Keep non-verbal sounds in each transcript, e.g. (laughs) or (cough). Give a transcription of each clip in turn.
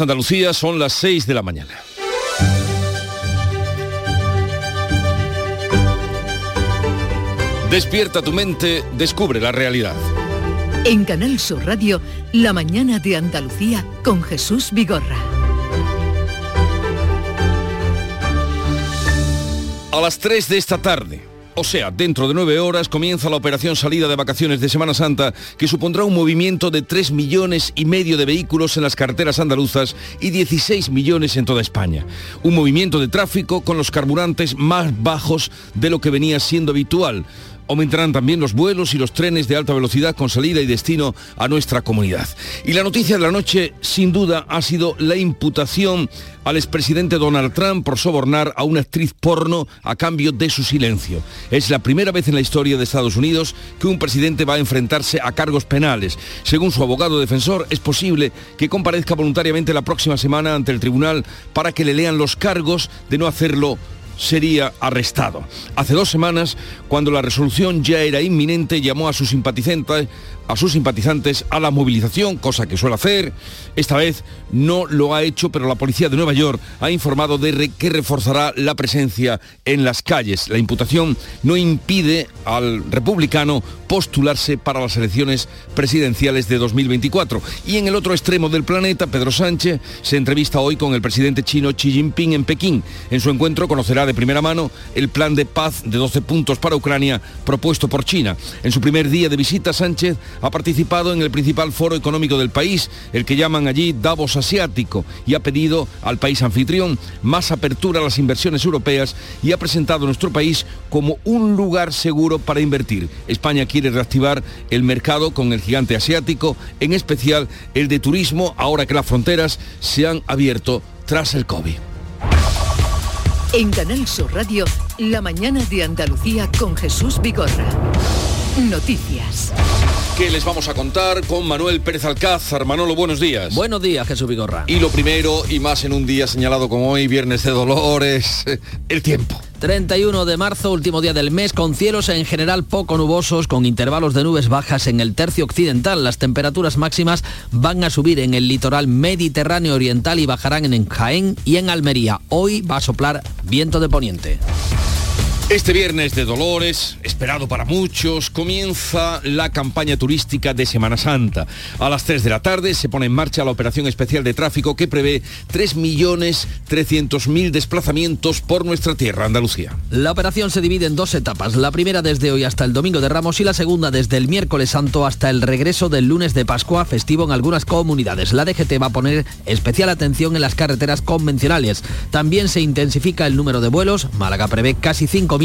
Andalucía son las 6 de la mañana. Despierta tu mente, descubre la realidad. En Canal Sur Radio, La mañana de Andalucía con Jesús Vigorra. A las 3 de esta tarde, o sea, dentro de nueve horas comienza la operación salida de vacaciones de Semana Santa, que supondrá un movimiento de 3 millones y medio de vehículos en las carreteras andaluzas y 16 millones en toda España. Un movimiento de tráfico con los carburantes más bajos de lo que venía siendo habitual Aumentarán también los vuelos y los trenes de alta velocidad con salida y destino a nuestra comunidad. Y la noticia de la noche, sin duda, ha sido la imputación al expresidente Donald Trump por sobornar a una actriz porno a cambio de su silencio. Es la primera vez en la historia de Estados Unidos que un presidente va a enfrentarse a cargos penales. Según su abogado defensor, es posible que comparezca voluntariamente la próxima semana ante el tribunal para que le lean los cargos de no hacerlo sería arrestado. Hace dos semanas, cuando la resolución ya era inminente, llamó a sus simpatizantes a sus simpatizantes a la movilización, cosa que suele hacer. Esta vez no lo ha hecho, pero la policía de Nueva York ha informado de que reforzará la presencia en las calles. La imputación no impide al republicano postularse para las elecciones presidenciales de 2024. Y en el otro extremo del planeta, Pedro Sánchez se entrevista hoy con el presidente chino Xi Jinping en Pekín. En su encuentro conocerá de primera mano el plan de paz de 12 puntos para Ucrania propuesto por China. En su primer día de visita, Sánchez ha participado en el principal foro económico del país, el que llaman allí Davos Asiático, y ha pedido al país anfitrión más apertura a las inversiones europeas y ha presentado nuestro país como un lugar seguro para invertir. España quiere reactivar el mercado con el gigante asiático, en especial el de turismo, ahora que las fronteras se han abierto tras el COVID. En Canal Sur Radio, la mañana de Andalucía con Jesús Vigorra. Noticias. ¿Qué les vamos a contar con Manuel Pérez Alcázar? Manolo, buenos días. Buenos días, Jesús Vigorra. Y lo primero, y más en un día señalado como hoy, Viernes de Dolores, el tiempo. 31 de marzo, último día del mes, con cielos en general poco nubosos, con intervalos de nubes bajas en el tercio occidental. Las temperaturas máximas van a subir en el litoral mediterráneo oriental y bajarán en Jaén y en Almería. Hoy va a soplar viento de poniente. Este viernes de Dolores, esperado para muchos, comienza la campaña turística de Semana Santa. A las 3 de la tarde se pone en marcha la operación especial de tráfico que prevé 3.300.000 desplazamientos por nuestra tierra, Andalucía. La operación se divide en dos etapas, la primera desde hoy hasta el domingo de Ramos y la segunda desde el miércoles santo hasta el regreso del lunes de Pascua, festivo en algunas comunidades. La DGT va a poner especial atención en las carreteras convencionales. También se intensifica el número de vuelos, Málaga prevé casi 5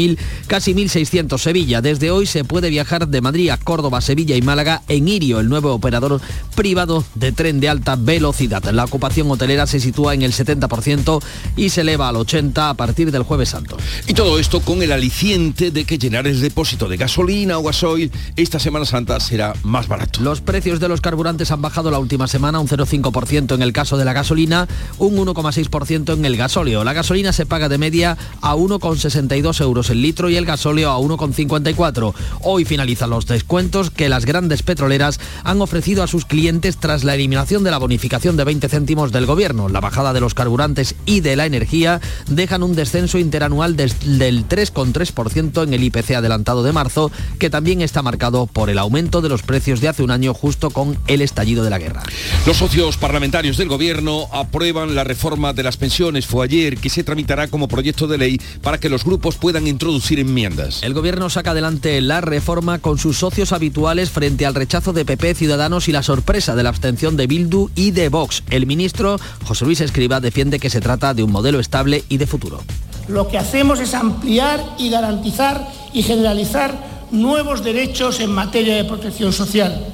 casi 1.600 Sevilla. Desde hoy se puede viajar de Madrid a Córdoba, Sevilla y Málaga en Irio, el nuevo operador privado de tren de alta velocidad. La ocupación hotelera se sitúa en el 70% y se eleva al 80% a partir del jueves santo. Y todo esto con el aliciente de que llenar el depósito de gasolina o gasoil esta Semana Santa será más barato. Los precios de los carburantes han bajado la última semana un 0,5% en el caso de la gasolina, un 1,6% en el gasóleo. La gasolina se paga de media a 1,62 euros el litro y el gasóleo a 1,54. Hoy finalizan los descuentos que las grandes petroleras han ofrecido a sus clientes tras la eliminación de la bonificación de 20 céntimos del gobierno. La bajada de los carburantes y de la energía dejan un descenso interanual del 3,3% en el IPC adelantado de marzo, que también está marcado por el aumento de los precios de hace un año justo con el estallido de la guerra. Los socios parlamentarios del gobierno aprueban la reforma de las pensiones. Fue ayer que se tramitará como proyecto de ley para que los grupos puedan introducir enmiendas. El gobierno saca adelante la reforma con sus socios habituales frente al rechazo de PP, Ciudadanos y la sorpresa de la abstención de Bildu y de Vox. El ministro José Luis Escriba defiende que se trata de un modelo estable y de futuro. Lo que hacemos es ampliar y garantizar y generalizar nuevos derechos en materia de protección social.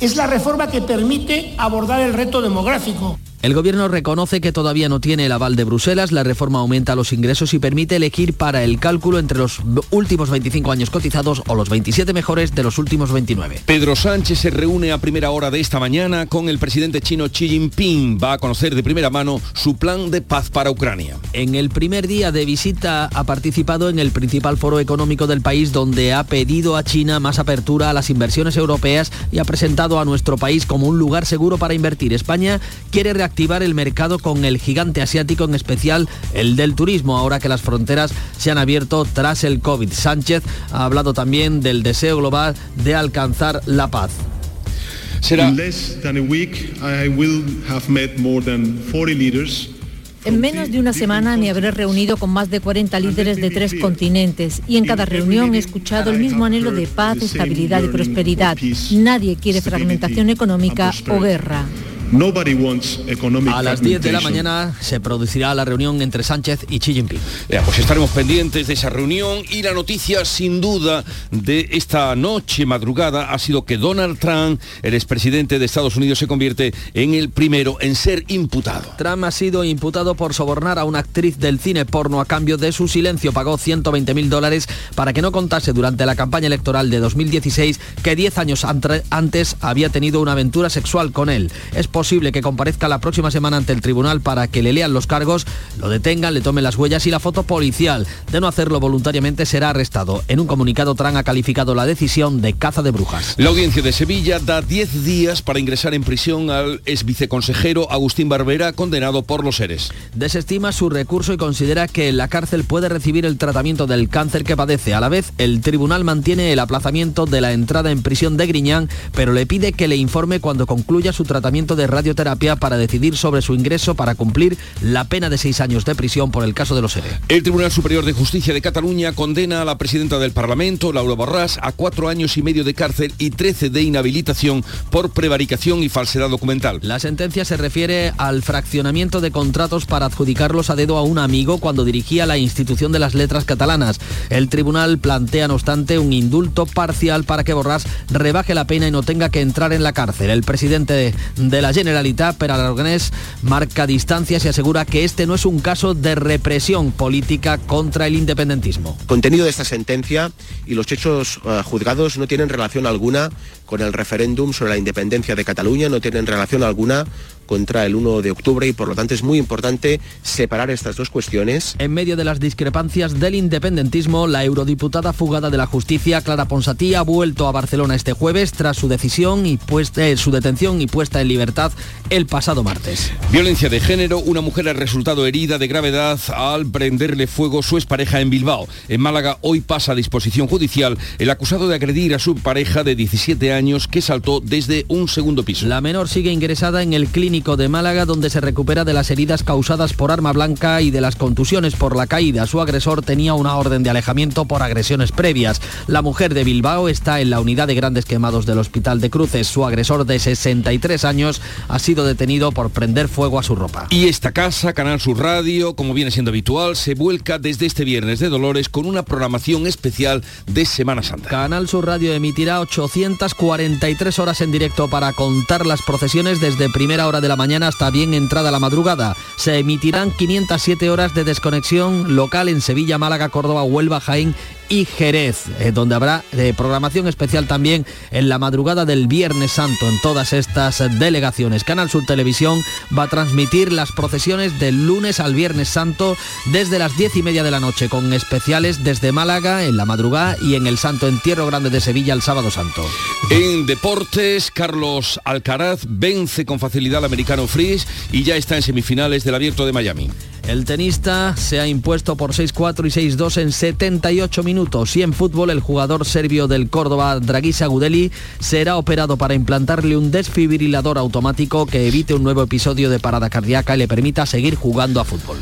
Es la reforma que permite abordar el reto demográfico. El gobierno reconoce que todavía no tiene el aval de Bruselas, la reforma aumenta los ingresos y permite elegir para el cálculo entre los últimos 25 años cotizados o los 27 mejores de los últimos 29. Pedro Sánchez se reúne a primera hora de esta mañana con el presidente chino Xi Jinping. Va a conocer de primera mano su plan de paz para Ucrania. En el primer día de visita ha participado en el principal foro económico del país donde ha pedido a China más apertura a las inversiones europeas y ha presentado a nuestro país como un lugar seguro para invertir. España quiere reactivar reactivar el mercado con el gigante asiático, en especial el del turismo, ahora que las fronteras se han abierto tras el COVID. Sánchez ha hablado también del deseo global de alcanzar la paz. Será... En menos de una semana me habré reunido con más de 40 líderes de tres continentes y en cada reunión he escuchado el mismo anhelo de paz, estabilidad y prosperidad. Nadie quiere fragmentación económica o guerra. A las 10 de la mañana se producirá la reunión entre Sánchez y Xi Jinping. pues estaremos pendientes de esa reunión y la noticia sin duda de esta noche madrugada ha sido que Donald Trump, el expresidente de Estados Unidos, se convierte en el primero en ser imputado. Trump ha sido imputado por sobornar a una actriz del cine porno a cambio de su silencio. Pagó 120 mil dólares para que no contase durante la campaña electoral de 2016 que 10 años antes había tenido una aventura sexual con él. Es posible que comparezca la próxima semana ante el tribunal para que le lean los cargos, lo detengan, le tomen las huellas y la foto policial. De no hacerlo voluntariamente será arrestado. En un comunicado, Trump ha calificado la decisión de caza de brujas. La audiencia de Sevilla da 10 días para ingresar en prisión al ex viceconsejero Agustín Barbera, condenado por los seres. Desestima su recurso y considera que en la cárcel puede recibir el tratamiento del cáncer que padece. A la vez, el tribunal mantiene el aplazamiento de la entrada en prisión de Griñán, pero le pide que le informe cuando concluya su tratamiento de radioterapia para decidir sobre su ingreso para cumplir la pena de seis años de prisión por el caso de los ERE. El Tribunal Superior de Justicia de Cataluña condena a la presidenta del Parlamento, Laura Borràs, a cuatro años y medio de cárcel y trece de inhabilitación por prevaricación y falsedad documental. La sentencia se refiere al fraccionamiento de contratos para adjudicarlos a dedo a un amigo cuando dirigía la institución de las letras catalanas. El tribunal plantea, no obstante, un indulto parcial para que Borràs rebaje la pena y no tenga que entrar en la cárcel. El presidente de la Generalitat pero Aragonés marca distancias y asegura que este no es un caso de represión política contra el independentismo. Contenido de esta sentencia y los hechos uh, juzgados no tienen relación alguna con el referéndum sobre la independencia de Cataluña, no tienen relación alguna contra el 1 de octubre y por lo tanto es muy importante separar estas dos cuestiones. En medio de las discrepancias del independentismo, la eurodiputada fugada de la justicia, Clara Ponsatí, ha vuelto a Barcelona este jueves tras su decisión y puesta, eh, su detención y puesta en libertad el pasado martes. Violencia de género, una mujer ha resultado herida de gravedad al prenderle fuego su expareja en Bilbao. En Málaga hoy pasa a disposición judicial el acusado de agredir a su pareja de 17 años que saltó desde un segundo piso. La menor sigue ingresada en el clínico de Málaga, donde se recupera de las heridas causadas por arma blanca y de las contusiones por la caída. Su agresor tenía una orden de alejamiento por agresiones previas. La mujer de Bilbao está en la unidad de grandes quemados del Hospital de Cruces. Su agresor de 63 años ha sido detenido por prender fuego a su ropa. Y esta casa, Canal Sur Radio, como viene siendo habitual, se vuelca desde este viernes de Dolores con una programación especial de Semana Santa. Canal Sur Radio emitirá 843 horas en directo para contar las procesiones desde primera hora de la mañana hasta bien entrada la madrugada. Se emitirán 507 horas de desconexión local en Sevilla, Málaga, Córdoba, Huelva, Jaén y Jerez, eh, donde habrá eh, programación especial también en la madrugada del Viernes Santo en todas estas delegaciones. Canal Sur Televisión va a transmitir las procesiones del lunes al Viernes Santo desde las diez y media de la noche, con especiales desde Málaga en la madrugada y en el Santo Entierro Grande de Sevilla el sábado santo. En deportes, Carlos Alcaraz vence con facilidad al americano Fries y ya está en semifinales del Abierto de Miami. El tenista se ha impuesto por 6-4 y 6-2 en 78 minutos y en fútbol el jugador serbio del Córdoba, Dragisa Gudeli, será operado para implantarle un desfibrilador automático que evite un nuevo episodio de parada cardíaca y le permita seguir jugando a fútbol.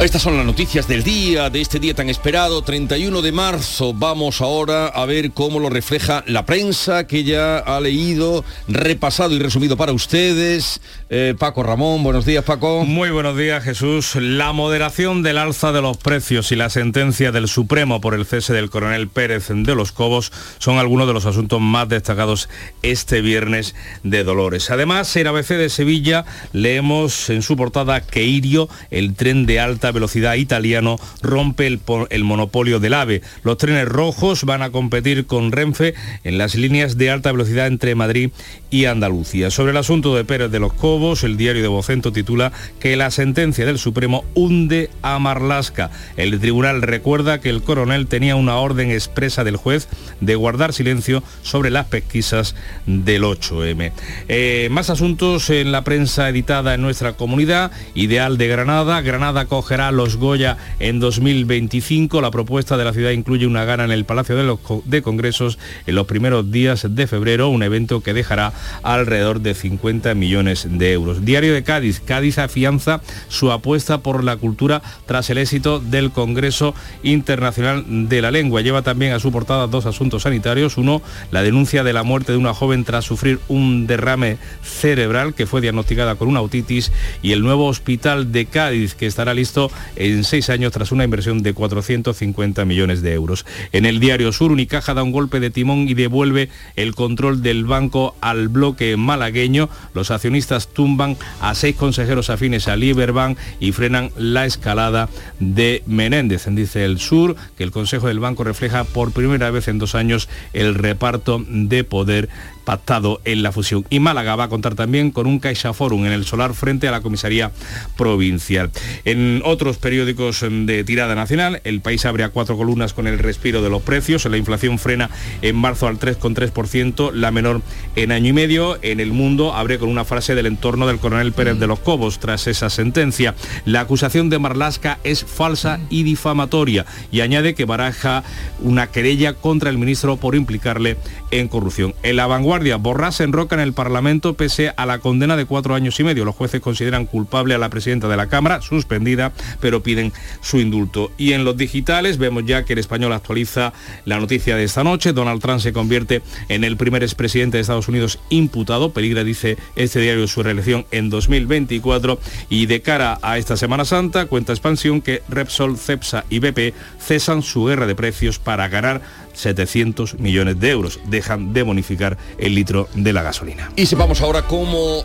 Estas son las noticias del día, de este día tan esperado, 31 de marzo. Vamos ahora a ver cómo lo refleja la prensa que ya ha leído, repasado y resumido para ustedes. Eh, Paco Ramón, buenos días Paco. Muy buenos días Jesús. La moderación del alza de los precios y la sentencia del Supremo por el cese del coronel Pérez de los Cobos son algunos de los asuntos más destacados este viernes de Dolores. Además, en ABC de Sevilla leemos en su portada que Irio, el tren de alta alta velocidad italiano rompe el, monopolio del AVE. Los trenes rojos van a competir con Renfe en las líneas de alta velocidad entre Madrid y Andalucía. Sobre el asunto de Pérez de los Cobos, el diario de Vocento titula que la sentencia del Supremo hunde a Marlasca. El tribunal recuerda que el coronel tenía una orden expresa del juez de guardar silencio sobre las pesquisas del 8M. Eh, más asuntos en la prensa editada en nuestra comunidad. Ideal de Granada. Granada cogerá los Goya en 2025. La propuesta de la ciudad incluye una gana en el Palacio de, los de Congresos en los primeros días de febrero, un evento que dejará alrededor de 50 millones de euros. Diario de Cádiz. Cádiz afianza su apuesta por la cultura tras el éxito del Congreso Internacional de la Lengua. Lleva también a su portada dos asuntos sanitarios. Uno, la denuncia de la muerte de una joven tras sufrir un derrame cerebral que fue diagnosticada con una autitis y el nuevo hospital de Cádiz que estará listo en seis años tras una inversión de 450 millones de euros. En el diario Sur, Unicaja da un golpe de timón y devuelve el control del banco al bloque malagueño. Los accionistas tumban a seis consejeros afines a Lieberbank y frenan la escalada de Menéndez. Dice el Sur que el Consejo del Banco refleja por primera vez en dos años el reparto de poder pactado en la fusión. Y Málaga va a contar también con un Caixa Forum en el Solar frente a la comisaría provincial. En otros periódicos de tirada nacional, el país abre a cuatro columnas con el respiro de los precios. La inflación frena en marzo al 3,3%, la menor en año y medio. En el mundo abre con una frase del entorno del coronel Pérez de los Cobos tras esa sentencia. La acusación de Marlasca es falsa y difamatoria y añade que baraja una querella contra el ministro por implicarle en corrupción. En la vanguardia Borrás se enroca en el Parlamento pese a la condena de cuatro años y medio. Los jueces consideran culpable a la presidenta de la Cámara, suspendida, pero piden su indulto. Y en los digitales vemos ya que el español actualiza la noticia de esta noche. Donald Trump se convierte en el primer expresidente de Estados Unidos imputado. Peligra, dice este diario, su reelección en 2024. Y de cara a esta Semana Santa, cuenta expansión que Repsol, Cepsa y BP cesan su guerra de precios para ganar 700 millones de euros. Dejan de bonificar el litro de la gasolina. Y sepamos ahora cómo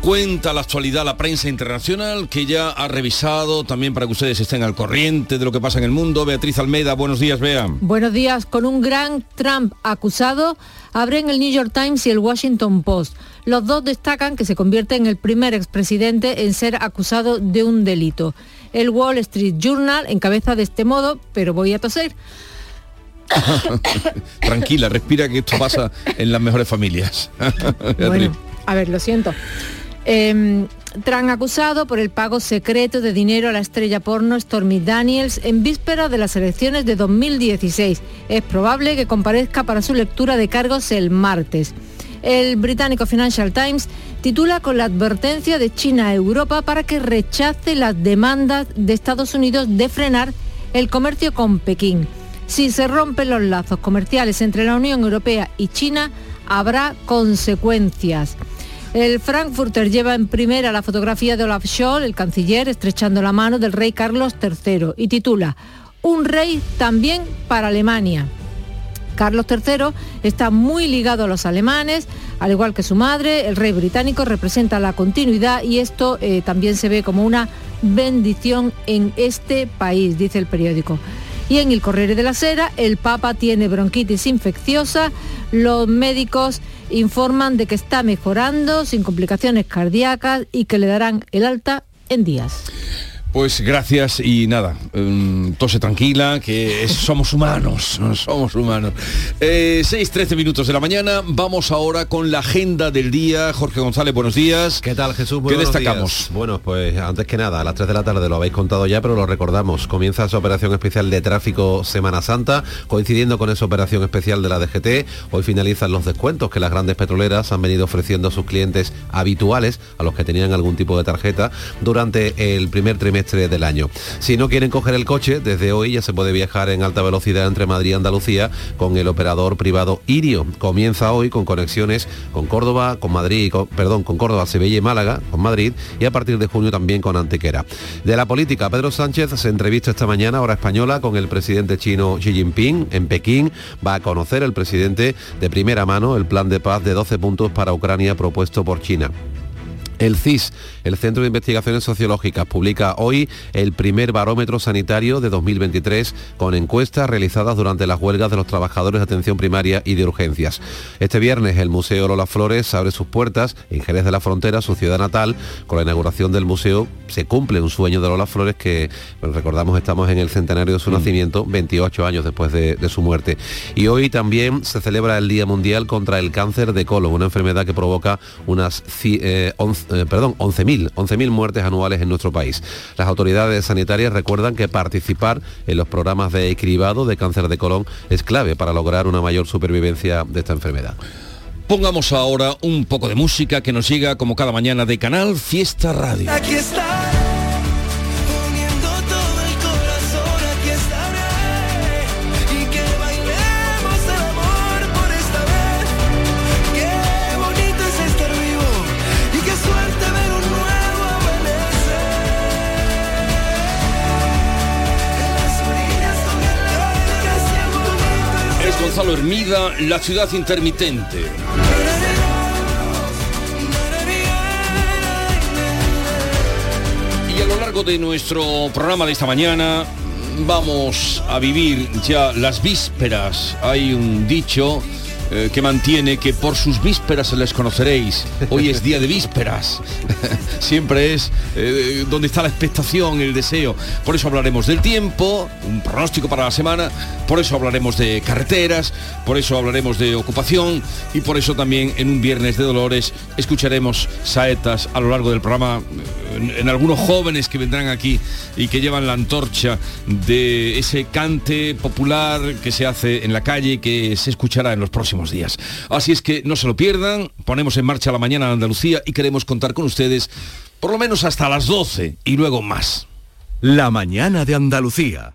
cuenta la actualidad la prensa internacional que ya ha revisado también para que ustedes estén al corriente de lo que pasa en el mundo. Beatriz Almeida, buenos días, Bea. Buenos días. Con un gran Trump acusado, abren el New York Times y el Washington Post. Los dos destacan que se convierte en el primer expresidente en ser acusado de un delito. El Wall Street Journal encabeza de este modo, pero voy a toser. (laughs) Tranquila, respira que esto pasa en las mejores familias. (laughs) bueno, a ver, lo siento. Eh, Tran acusado por el pago secreto de dinero a la estrella porno Stormy Daniels en víspera de las elecciones de 2016. Es probable que comparezca para su lectura de cargos el martes. El británico Financial Times titula con la advertencia de China a Europa para que rechace las demandas de Estados Unidos de frenar el comercio con Pekín. Si se rompen los lazos comerciales entre la Unión Europea y China, habrá consecuencias. El Frankfurter lleva en primera la fotografía de Olaf Scholz, el canciller, estrechando la mano del rey Carlos III y titula Un rey también para Alemania. Carlos III está muy ligado a los alemanes, al igual que su madre. El rey británico representa la continuidad y esto eh, también se ve como una bendición en este país, dice el periódico. Y en el Corriere de la Sera, el Papa tiene bronquitis infecciosa. Los médicos informan de que está mejorando sin complicaciones cardíacas y que le darán el alta en días. Pues gracias y nada, um, tose tranquila, que somos humanos, (laughs) somos humanos. Eh, 6, 13 minutos de la mañana, vamos ahora con la agenda del día. Jorge González, buenos días. ¿Qué tal Jesús? ¿Qué destacamos? Bueno, pues antes que nada, a las 3 de la tarde lo habéis contado ya, pero lo recordamos. Comienza esa operación especial de tráfico Semana Santa, coincidiendo con esa operación especial de la DGT. Hoy finalizan los descuentos que las grandes petroleras han venido ofreciendo a sus clientes habituales, a los que tenían algún tipo de tarjeta, durante el primer trimestre del año. Si no quieren coger el coche, desde hoy ya se puede viajar en alta velocidad entre Madrid y Andalucía con el operador privado Irio. Comienza hoy con conexiones con Córdoba, con Madrid, perdón, con Córdoba, Sevilla y Málaga, con Madrid y a partir de junio también con Antequera. De la política, Pedro Sánchez se entrevista esta mañana, hora española, con el presidente chino Xi Jinping en Pekín. Va a conocer el presidente de primera mano el plan de paz de 12 puntos para Ucrania propuesto por China. El CIS, el Centro de Investigaciones Sociológicas, publica hoy el primer barómetro sanitario de 2023 con encuestas realizadas durante las huelgas de los trabajadores de atención primaria y de urgencias. Este viernes el Museo Lola Flores abre sus puertas en Jerez de la Frontera, su ciudad natal. Con la inauguración del museo se cumple un sueño de Lola Flores que, recordamos, estamos en el centenario de su mm. nacimiento, 28 años después de, su muerte. Y hoy también se celebra el Día Mundial contra el Cáncer de Colon, una enfermedad que provoca unas 11 eh, perdón, 11.000 11.000 muertes anuales en nuestro país. Las autoridades sanitarias recuerdan que participar en los programas de cribado de cáncer de colon es clave para lograr una mayor supervivencia de esta enfermedad. Pongamos ahora un poco de música que nos llega como cada mañana de Canal Fiesta Radio. Aquí está. Hermida, La ciudad intermitente. Y a lo largo de nuestro programa de esta mañana vamos a vivir ya las vísperas. Hay un dicho eh, que mantiene que por sus vísperas les conoceréis. Hoy es día de vísperas. Siempre es eh, donde está la expectación, el deseo. Por eso hablaremos del tiempo, un pronóstico para la semana, por eso hablaremos de carreteras, por eso hablaremos de ocupación y por eso también en un viernes de dolores escucharemos saetas a lo largo del programa en, algunos jóvenes que vendrán aquí y que llevan la antorcha de ese cante popular que se hace en la calle que se escuchará en los próximos Así es que no se lo pierdan, ponemos en marcha la mañana en Andalucía y queremos contar con ustedes por lo menos hasta las 12 y luego más. La mañana de Andalucía.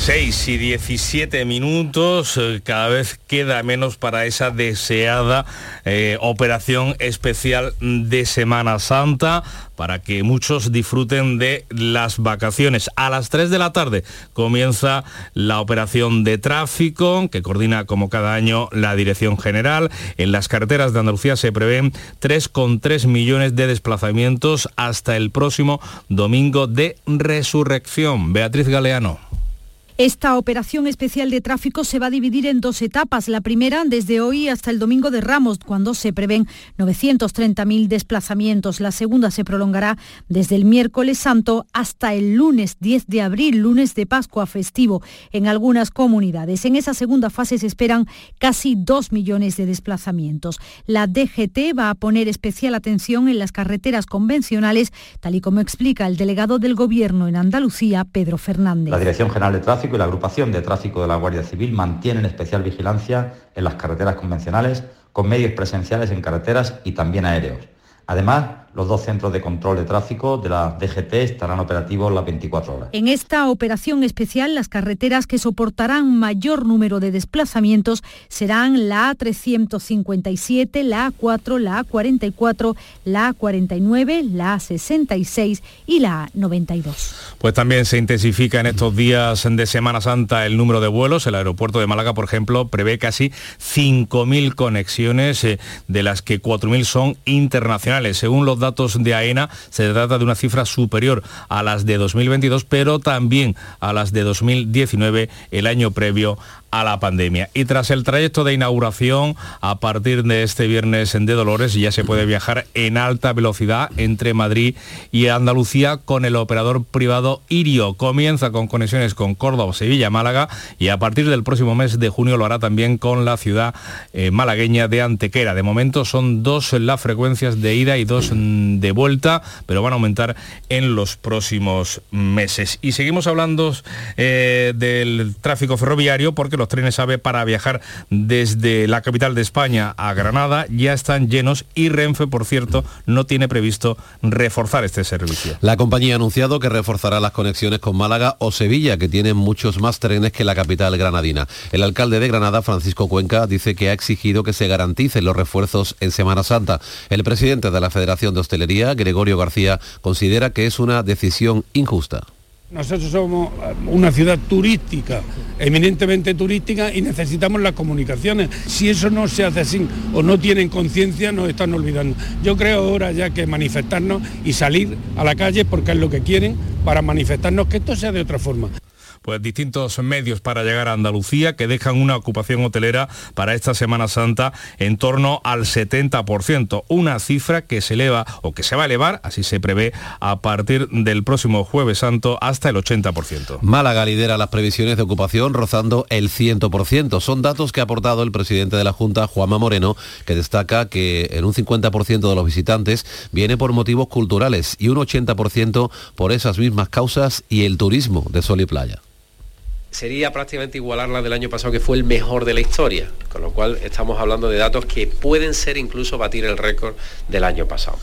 6 y 17 minutos, eh, cada vez queda menos para esa deseada eh, operación especial de Semana Santa para que muchos disfruten de las vacaciones. A las 3 de la tarde comienza la operación de tráfico que coordina como cada año la Dirección General. En las carreteras de Andalucía se prevén 3,3 millones de desplazamientos hasta el próximo domingo de resurrección. Beatriz Galeano. Esta operación especial de tráfico se va a dividir en dos etapas. La primera desde hoy hasta el domingo de Ramos, cuando se prevén 930.000 desplazamientos. La segunda se prolongará desde el miércoles santo hasta el lunes 10 de abril, lunes de Pascua festivo, en algunas comunidades. En esa segunda fase se esperan casi 2 millones de desplazamientos. La DGT va a poner especial atención en las carreteras convencionales, tal y como explica el delegado del Gobierno en Andalucía, Pedro Fernández. La Dirección General de Tráfico y la agrupación de tráfico de la Guardia Civil mantienen especial vigilancia en las carreteras convencionales con medios presenciales en carreteras y también aéreos. Además, los dos centros de control de tráfico de la DGT estarán operativos las 24 horas. En esta operación especial, las carreteras que soportarán mayor número de desplazamientos serán la A357, la A4, la A44, la A49, la A66 y la A92. Pues también se intensifica en estos días de Semana Santa el número de vuelos. El aeropuerto de Málaga, por ejemplo, prevé casi 5.000 conexiones, eh, de las que 4.000 son internacionales. Según los datos de AENA, se trata de una cifra superior a las de 2022, pero también a las de 2019, el año previo a la pandemia. Y tras el trayecto de inauguración, a partir de este viernes en de Dolores ya se puede viajar en alta velocidad entre Madrid y Andalucía con el operador privado Irio. Comienza con conexiones con Córdoba, Sevilla, Málaga y a partir del próximo mes de junio lo hará también con la ciudad eh, malagueña de Antequera. De momento son dos las frecuencias de ida y dos mm, de vuelta, pero van a aumentar en los próximos meses. Y seguimos hablando eh, del tráfico ferroviario porque los trenes AVE para viajar desde la capital de España a Granada ya están llenos y Renfe, por cierto, no tiene previsto reforzar este servicio. La compañía ha anunciado que reforzará las conexiones con Málaga o Sevilla, que tienen muchos más trenes que la capital granadina. El alcalde de Granada, Francisco Cuenca, dice que ha exigido que se garanticen los refuerzos en Semana Santa. El presidente de la Federación de Hostelería, Gregorio García, considera que es una decisión injusta. Nosotros somos una ciudad turística, eminentemente turística, y necesitamos las comunicaciones. Si eso no se hace así o no tienen conciencia, nos están olvidando. Yo creo ahora ya que manifestarnos y salir a la calle porque es lo que quieren para manifestarnos que esto sea de otra forma pues distintos medios para llegar a Andalucía que dejan una ocupación hotelera para esta Semana Santa en torno al 70%, una cifra que se eleva o que se va a elevar, así se prevé, a partir del próximo jueves santo hasta el 80%. Málaga lidera las previsiones de ocupación rozando el 100%. Son datos que ha aportado el presidente de la Junta, Juanma Moreno, que destaca que en un 50% de los visitantes viene por motivos culturales y un 80% por esas mismas causas y el turismo de sol y playa sería prácticamente igualar la del año pasado, que fue el mejor de la historia, con lo cual estamos hablando de datos que pueden ser incluso batir el récord del año pasado.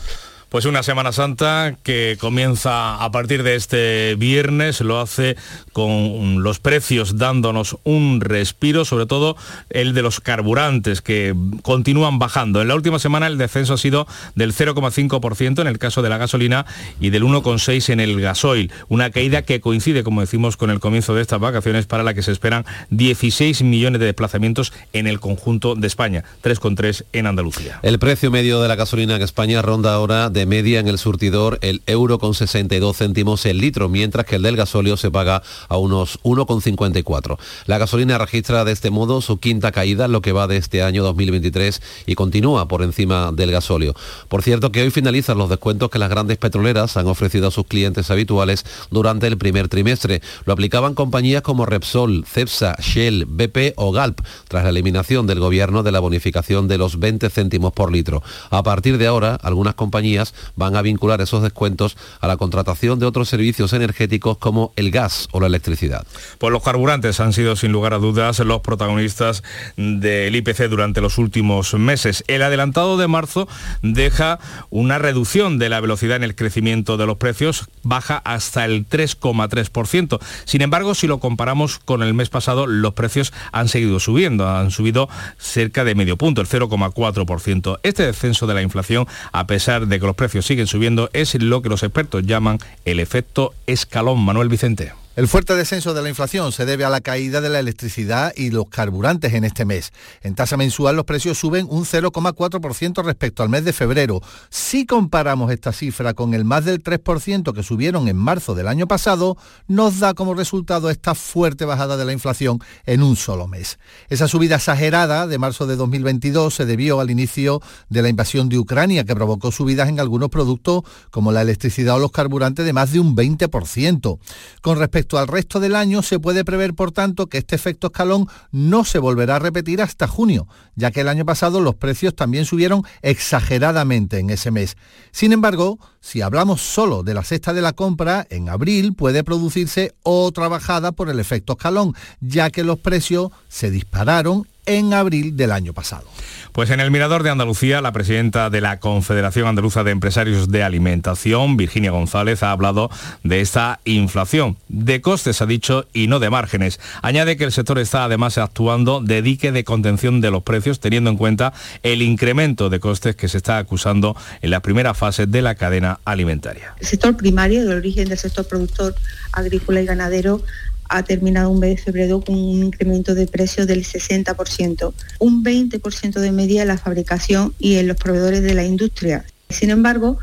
Pues una Semana Santa que comienza a partir de este viernes, lo hace con los precios dándonos un respiro, sobre todo el de los carburantes que continúan bajando. En la última semana el descenso ha sido del 0,5% en el caso de la gasolina y del 1,6% en el gasoil. Una caída que coincide, como decimos, con el comienzo de estas vacaciones para la que se esperan 16 millones de desplazamientos en el conjunto de España, 3,3 en Andalucía. El precio medio de la gasolina en España ronda ahora media en el surtidor el euro con 62 céntimos el litro, mientras que el del gasóleo se paga a unos 1,54. La gasolina registra de este modo su quinta caída lo que va de este año 2023 y continúa por encima del gasóleo. Por cierto que hoy finalizan los descuentos que las grandes petroleras han ofrecido a sus clientes habituales durante el primer trimestre. Lo aplicaban compañías como Repsol, Cepsa, Shell, BP o Galp, tras la eliminación del gobierno de la bonificación de los 20 céntimos por litro. A partir de ahora, algunas compañías van a vincular esos descuentos a la contratación de otros servicios energéticos como el gas o la electricidad. Pues los carburantes han sido sin lugar a dudas los protagonistas del IPC durante los últimos meses. El adelantado de marzo deja una reducción de la velocidad en el crecimiento de los precios, baja hasta el 3,3%. Sin embargo, si lo comparamos con el mes pasado, los precios han seguido subiendo, han subido cerca de medio punto, el 0,4%. Este descenso de la inflación, a pesar de que los precios siguen subiendo es lo que los expertos llaman el efecto escalón. Manuel Vicente. El fuerte descenso de la inflación se debe a la caída de la electricidad y los carburantes en este mes. En tasa mensual los precios suben un 0,4% respecto al mes de febrero. Si comparamos esta cifra con el más del 3% que subieron en marzo del año pasado, nos da como resultado esta fuerte bajada de la inflación en un solo mes. Esa subida exagerada de marzo de 2022 se debió al inicio de la invasión de Ucrania que provocó subidas en algunos productos como la electricidad o los carburantes de más de un 20%. Con respecto al resto del año, se puede prever, por tanto, que este efecto escalón no se volverá a repetir hasta junio, ya que el año pasado los precios también subieron exageradamente en ese mes. Sin embargo, si hablamos solo de la cesta de la compra, en abril puede producirse otra bajada por el efecto escalón, ya que los precios se dispararon en abril del año pasado. Pues en el Mirador de Andalucía, la presidenta de la Confederación Andaluza de Empresarios de Alimentación, Virginia González, ha hablado de esta inflación, de costes, ha dicho, y no de márgenes. Añade que el sector está además actuando de dique de contención de los precios, teniendo en cuenta el incremento de costes que se está acusando en la primera fase de la cadena alimentaria. El sector primario, del origen del sector productor agrícola y ganadero, ha terminado un mes de febrero con un incremento de precios del 60%, un 20% de media en la fabricación y en los proveedores de la industria. Sin embargo,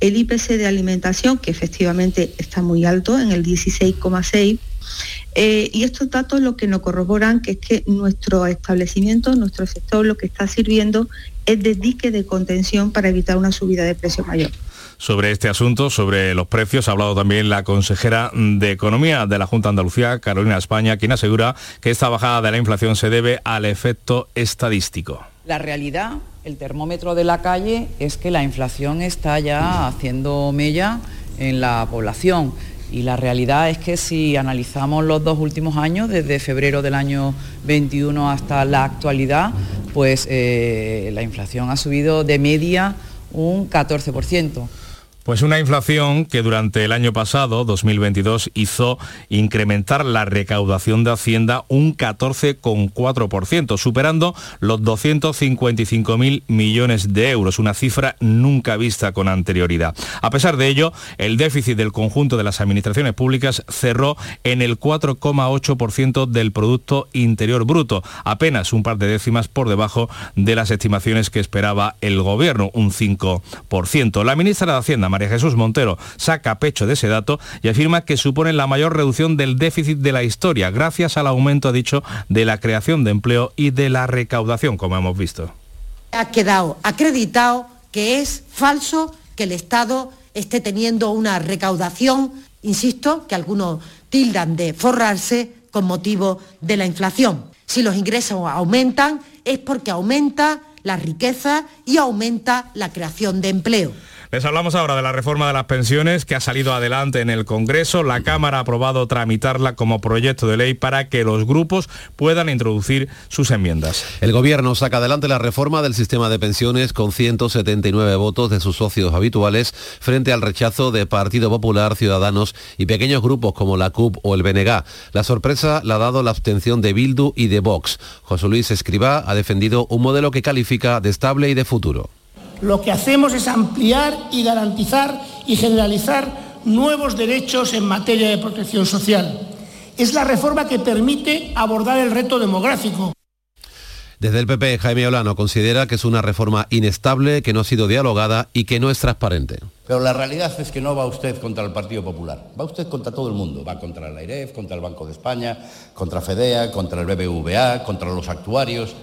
El IPC de alimentación, que efectivamente está muy alto, en el 16,6, eh, y estos datos lo que nos corroboran que es que nuestro establecimiento, nuestro sector, lo que está sirviendo es de dique de contención para evitar una subida de precio mayor. Sobre este asunto, sobre los precios, ha hablado también la consejera de Economía de la Junta de Andalucía, Carolina España, quien asegura que esta bajada de la inflación se debe al efecto estadístico. La realidad, el termómetro de la calle, es que la inflación está ya haciendo mella en la población y la realidad es que si analizamos los dos últimos años, desde febrero del año 21 hasta la actualidad, pues eh, la inflación ha subido de media un 14%. Pues una inflación que durante el año pasado, 2022, hizo incrementar la recaudación de Hacienda un 14,4%, superando los 255.000 millones de euros, una cifra nunca vista con anterioridad. A pesar de ello, el déficit del conjunto de las administraciones públicas cerró en el 4,8% del Producto Interior Bruto, apenas un par de décimas por debajo de las estimaciones que esperaba el Gobierno, un 5%. La ministra de Hacienda, María Jesús Montero saca pecho de ese dato y afirma que supone la mayor reducción del déficit de la historia, gracias al aumento, ha dicho, de la creación de empleo y de la recaudación, como hemos visto. Ha quedado acreditado que es falso que el Estado esté teniendo una recaudación, insisto, que algunos tildan de forrarse con motivo de la inflación. Si los ingresos aumentan es porque aumenta la riqueza y aumenta la creación de empleo. Les hablamos ahora de la reforma de las pensiones que ha salido adelante en el Congreso. La Cámara ha aprobado tramitarla como proyecto de ley para que los grupos puedan introducir sus enmiendas. El Gobierno saca adelante la reforma del sistema de pensiones con 179 votos de sus socios habituales frente al rechazo de Partido Popular, Ciudadanos y pequeños grupos como la CUP o el BNG. La sorpresa la ha dado la abstención de Bildu y de Vox. José Luis Escribá ha defendido un modelo que califica de estable y de futuro. Lo que hacemos es ampliar y garantizar y generalizar nuevos derechos en materia de protección social. Es la reforma que permite abordar el reto demográfico. Desde el PP, Jaime Olano considera que es una reforma inestable, que no ha sido dialogada y que no es transparente. Pero la realidad es que no va usted contra el Partido Popular, va usted contra todo el mundo, va contra la AIREF, contra el Banco de España, contra FEDEA, contra el BBVA, contra los actuarios,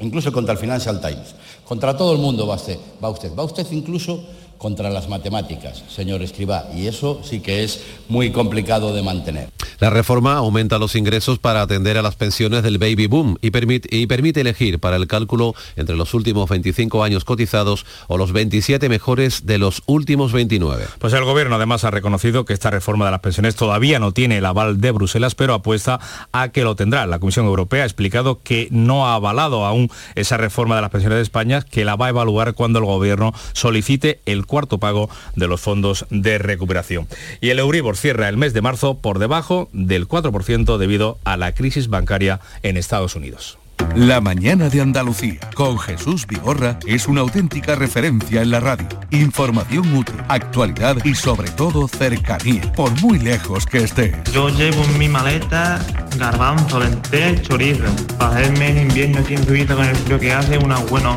incluso contra el Financial Times. Contra todo el mundo va usted, va usted, va usted incluso contra las matemáticas, señor Escribá, y eso sí que es muy complicado de mantener. La reforma aumenta los ingresos para atender a las pensiones del baby boom y permite, y permite elegir para el cálculo entre los últimos 25 años cotizados o los 27 mejores de los últimos 29. Pues el gobierno además ha reconocido que esta reforma de las pensiones todavía no tiene el aval de Bruselas, pero apuesta a que lo tendrá. La Comisión Europea ha explicado que no ha avalado aún esa reforma de las pensiones de España, que la va a evaluar cuando el gobierno solicite el cuarto pago de los fondos de recuperación. Y el Euribor cierra el mes de marzo por debajo del 4% debido a la crisis bancaria en Estados Unidos. La mañana de Andalucía con Jesús Vigorra es una auténtica referencia en la radio. Información útil, actualidad y sobre todo cercanía, por muy lejos que estés. Yo llevo en mi maleta garbanzo, lentejas, chorizo. Para hacerme en invierno aquí en Suiza con el frío que hace, unas buenas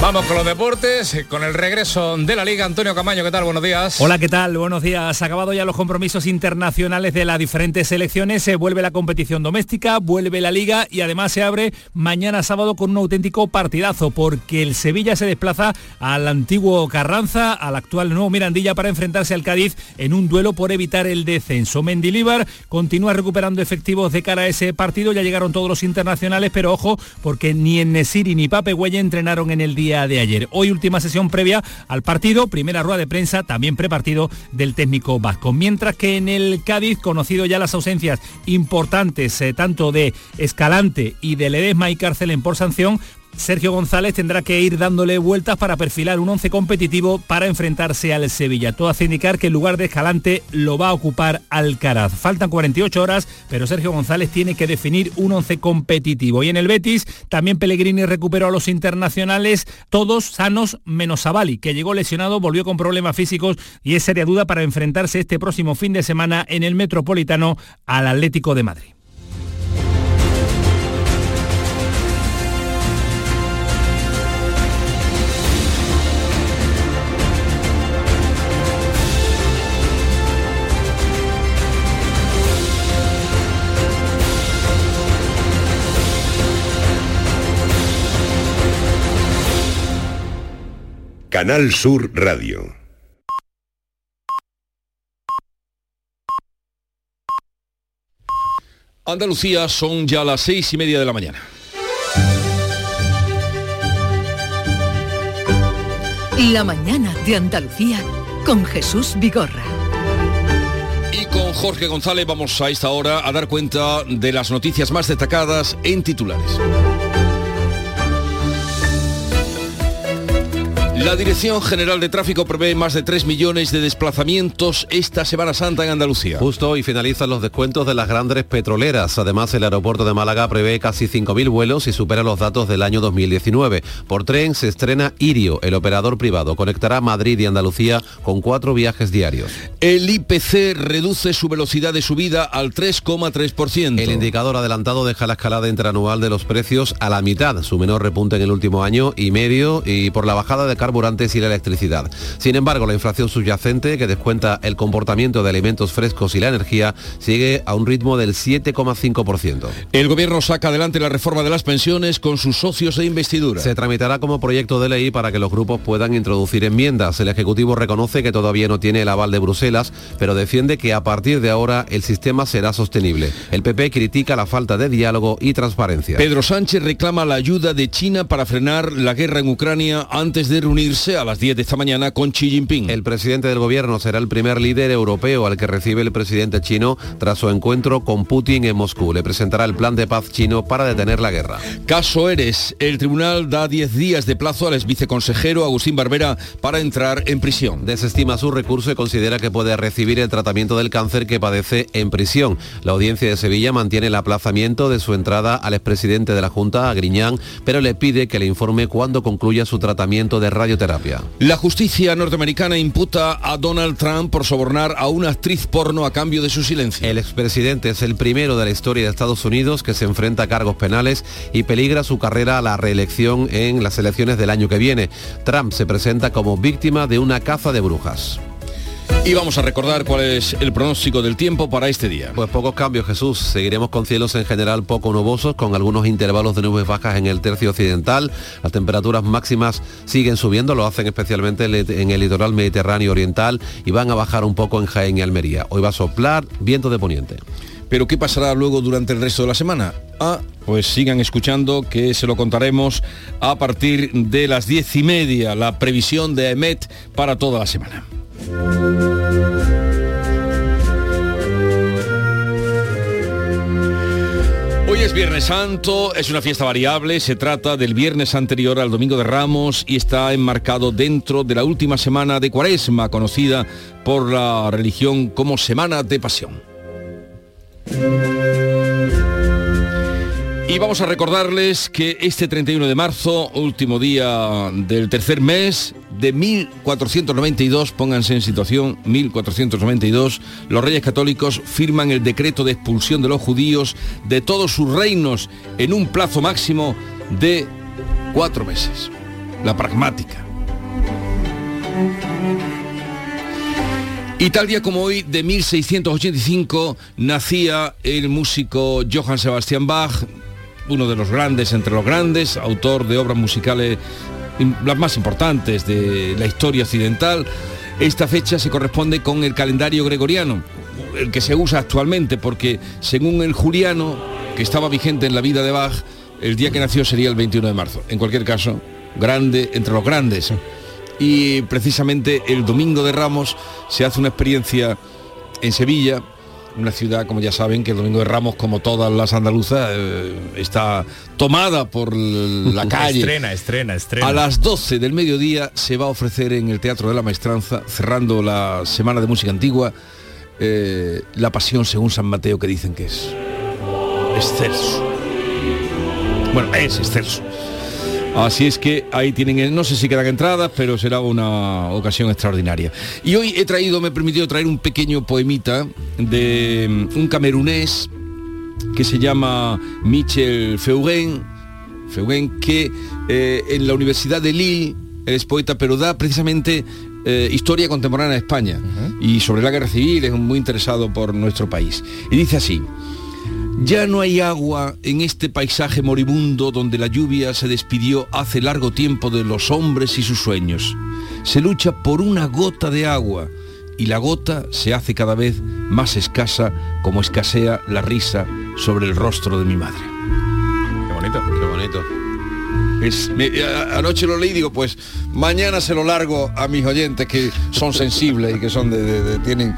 Vamos con los deportes, con el regreso de la Liga. Antonio Camaño, ¿qué tal? Buenos días. Hola, ¿qué tal? Buenos días. Acabado ya los compromisos internacionales de las diferentes selecciones. Se vuelve la competición doméstica, vuelve la Liga y además se abre mañana sábado con un auténtico partidazo porque el Sevilla se desplaza al antiguo Carranza, al actual nuevo Mirandilla para enfrentarse al Cádiz en un duelo por evitar el descenso. Mendilíbar continúa recuperando efectivos de cara a ese partido. Ya llegaron todos los internacionales, pero ojo, porque ni en Nesiri ni Pape Güelle entrenaron en el de ayer. Hoy última sesión previa al partido, primera rueda de prensa, también prepartido del técnico vasco. Mientras que en el Cádiz, conocido ya las ausencias importantes eh, tanto de Escalante y de Ledesma y Carcelen por sanción, Sergio González tendrá que ir dándole vueltas para perfilar un once competitivo para enfrentarse al Sevilla. Todo hace indicar que el lugar de Escalante lo va a ocupar Alcaraz. Faltan 48 horas, pero Sergio González tiene que definir un once competitivo. Y en el Betis también Pellegrini recuperó a los internacionales, todos sanos menos Savali, que llegó lesionado, volvió con problemas físicos y es seria duda para enfrentarse este próximo fin de semana en el Metropolitano al Atlético de Madrid. Canal Sur Radio. Andalucía son ya las seis y media de la mañana. La mañana de Andalucía con Jesús Vigorra. Y con Jorge González vamos a esta hora a dar cuenta de las noticias más destacadas en titulares. La Dirección General de Tráfico prevé más de 3 millones de desplazamientos esta Semana Santa en Andalucía. Justo y finalizan los descuentos de las grandes petroleras. Además, el aeropuerto de Málaga prevé casi 5.000 vuelos y supera los datos del año 2019. Por tren se estrena Irio, el operador privado. Conectará Madrid y Andalucía con cuatro viajes diarios. El IPC reduce su velocidad de subida al 3,3%. El indicador adelantado deja la escalada interanual de los precios a la mitad, su menor repunte en el último año y medio y por la bajada de carburantes y la electricidad. Sin embargo, la inflación subyacente, que descuenta el comportamiento de alimentos frescos y la energía, sigue a un ritmo del 7,5%. El gobierno saca adelante la reforma de las pensiones con sus socios de investidura. Se tramitará como proyecto de ley para que los grupos puedan introducir enmiendas. El Ejecutivo reconoce que todavía no tiene el aval de Bruselas, pero defiende que a partir de ahora el sistema será sostenible. El PP critica la falta de diálogo y transparencia. Pedro Sánchez reclama la ayuda de China para frenar la guerra en Ucrania antes de reunirse a las 10 de esta mañana con Xi Jinping. El presidente del gobierno será el primer líder europeo al que recibe el presidente chino tras su encuentro con Putin en Moscú. Le presentará el plan de paz chino para detener la guerra. Caso Eres. El tribunal da 10 días de plazo al ex viceconsejero Agustín Barbera para entrar en prisión. Desestima su recurso y considera que puede recibir el tratamiento del cáncer que padece en prisión. La audiencia de Sevilla mantiene el aplazamiento de su entrada al expresidente de la Junta, a Griñán, pero le pide que le informe cuándo concluya su tratamiento de La justicia norteamericana imputa a Donald Trump por sobornar a una actriz porno a cambio de su silencio. El expresidente es el primero de la historia de Estados Unidos que se enfrenta a cargos penales y peligra su carrera a la reelección en las elecciones del año que viene. Trump se presenta como víctima de una caza de brujas. Y vamos a recordar cuál es el pronóstico del tiempo para este día. Pues pocos cambios, Jesús. Seguiremos con cielos en general poco nubosos, con algunos intervalos de nubes bajas en el tercio occidental. Las temperaturas máximas siguen subiendo, lo hacen especialmente en el litoral mediterráneo oriental y van a bajar un poco en Jaén y Almería. Hoy va a soplar viento de poniente. Pero ¿qué pasará luego durante el resto de la semana? Ah, pues sigan escuchando que se lo contaremos a partir de las diez y media, la previsión de EMET para toda la semana. Hoy es Viernes Santo, es una fiesta variable, se trata del viernes anterior al Domingo de Ramos y está enmarcado dentro de la última semana de Cuaresma, conocida por la religión como Semana de Pasión. Y vamos a recordarles que este 31 de marzo, último día del tercer mes de 1492, pónganse en situación, 1492, los reyes católicos firman el decreto de expulsión de los judíos de todos sus reinos en un plazo máximo de cuatro meses. La pragmática. Y tal día como hoy, de 1685, nacía el músico Johann Sebastian Bach, uno de los grandes entre los grandes, autor de obras musicales las más importantes de la historia occidental. Esta fecha se corresponde con el calendario gregoriano, el que se usa actualmente, porque según el juliano, que estaba vigente en la vida de Bach, el día que nació sería el 21 de marzo. En cualquier caso, grande entre los grandes. Y precisamente el domingo de Ramos se hace una experiencia en Sevilla una ciudad, como ya saben, que el Domingo de Ramos, como todas las andaluzas, eh, está tomada por (laughs) la calle. Estrena, estrena, estrena. A las 12 del mediodía se va a ofrecer en el Teatro de la Maestranza, cerrando la Semana de Música Antigua, eh, La Pasión según San Mateo, que dicen que es excelso. Bueno, es excelso. Así es que ahí tienen, no sé si quedan entradas, pero será una ocasión extraordinaria. Y hoy he traído, me he permitido traer un pequeño poemita de mm, un camerunés que se llama Michel Feugen, Feugen que eh, en la Universidad de Lille es poeta, pero da precisamente eh, historia contemporánea de España y sobre la guerra civil, es muy interesado por nuestro país. Y dice así, ya no hay agua en este paisaje moribundo donde la lluvia se despidió hace largo tiempo de los hombres y sus sueños. Se lucha por una gota de agua y la gota se hace cada vez más escasa como escasea la risa sobre el rostro de mi madre. Qué bonito, qué bonito. Es, me- a- anoche lo leí y digo, pues mañana se lo largo a mis oyentes que son sensibles y que son de, de- de- tienen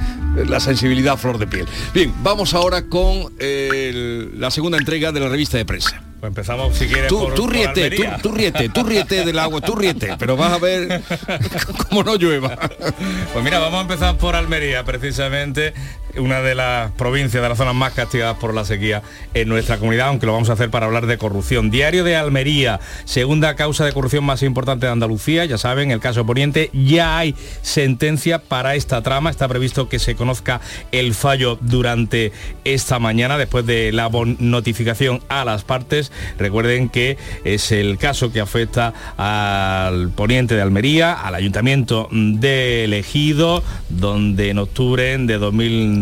la sensibilidad a flor de piel. Bien, vamos ahora con el- la segunda entrega de la revista de prensa. Pues empezamos si quieres Tú, por- tú por ríete, tú, tú ríete, tú ríete del agua, tú ríete, pero vas a ver (laughs) cómo no llueva. Pues mira, vamos a empezar por Almería, precisamente una de las provincias de las zonas más castigadas por la sequía en nuestra comunidad, aunque lo vamos a hacer para hablar de corrupción. Diario de Almería, segunda causa de corrupción más importante de Andalucía, ya saben, el caso Poniente, ya hay sentencia para esta trama, está previsto que se conozca el fallo durante esta mañana, después de la notificación a las partes. Recuerden que es el caso que afecta al Poniente de Almería, al Ayuntamiento de Ejido, donde en octubre de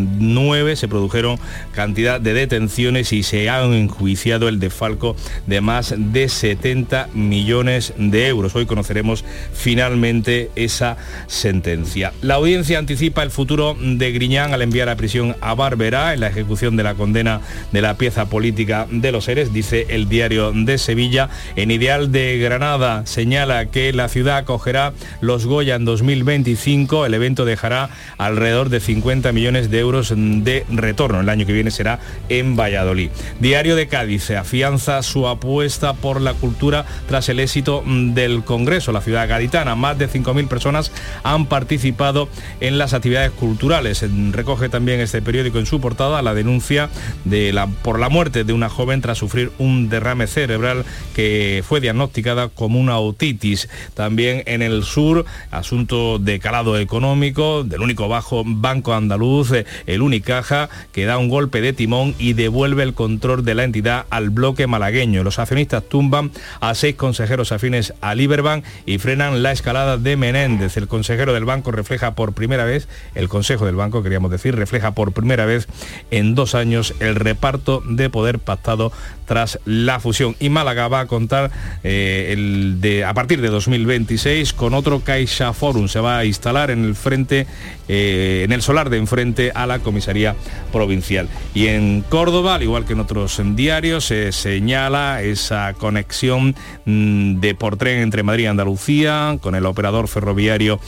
2009 se produjeron cantidad de detenciones y se ha enjuiciado el desfalco de más de 70 millones de euros. Hoy conoceremos finalmente esa sentencia. La audiencia anticipa el futuro de Griñán al enviar a prisión a Barberá en la ejecución de la condena de la pieza política de los seres, dice el diario de Sevilla. En Ideal de Granada señala que la ciudad acogerá los Goya en 2025. El evento dejará alrededor de 50 millones de euros de retorno. El año que viene será en Valladolid. Diario de Cádiz se afianza su apuesta por la cultura tras el éxito del Congreso. La ciudad gaditana, más de 5.000 personas han participado en las actividades culturales. Recoge también este periódico en su portada la denuncia de la, por la muerte de una joven tras sufrir un derrame cerebral que fue diagnosticada como una otitis. También en el sur, asunto de calado económico del único bajo banco andaluz, eh, el Unicaja, que da un golpe de timón y devuelve el control de la entidad al bloque malagueño. Los accionistas tumban a seis consejeros afines a Liberbank y frenan la escalada de Menéndez. El consejero del banco refleja por primera vez, el Consejo del Banco, queríamos decir, refleja por primera vez en dos años el reparto de poder pactado tras la fusión. Y Málaga va a contar eh, el de, a partir de 2026 con otro Caixa Forum. Se va a instalar en el frente, eh, en el solar de enfrente a la comisaría provincial. Y en Córdoba, al igual que en otros diarios, se señala esa conexión mm, de por tren entre Madrid y Andalucía con el operador ferroviario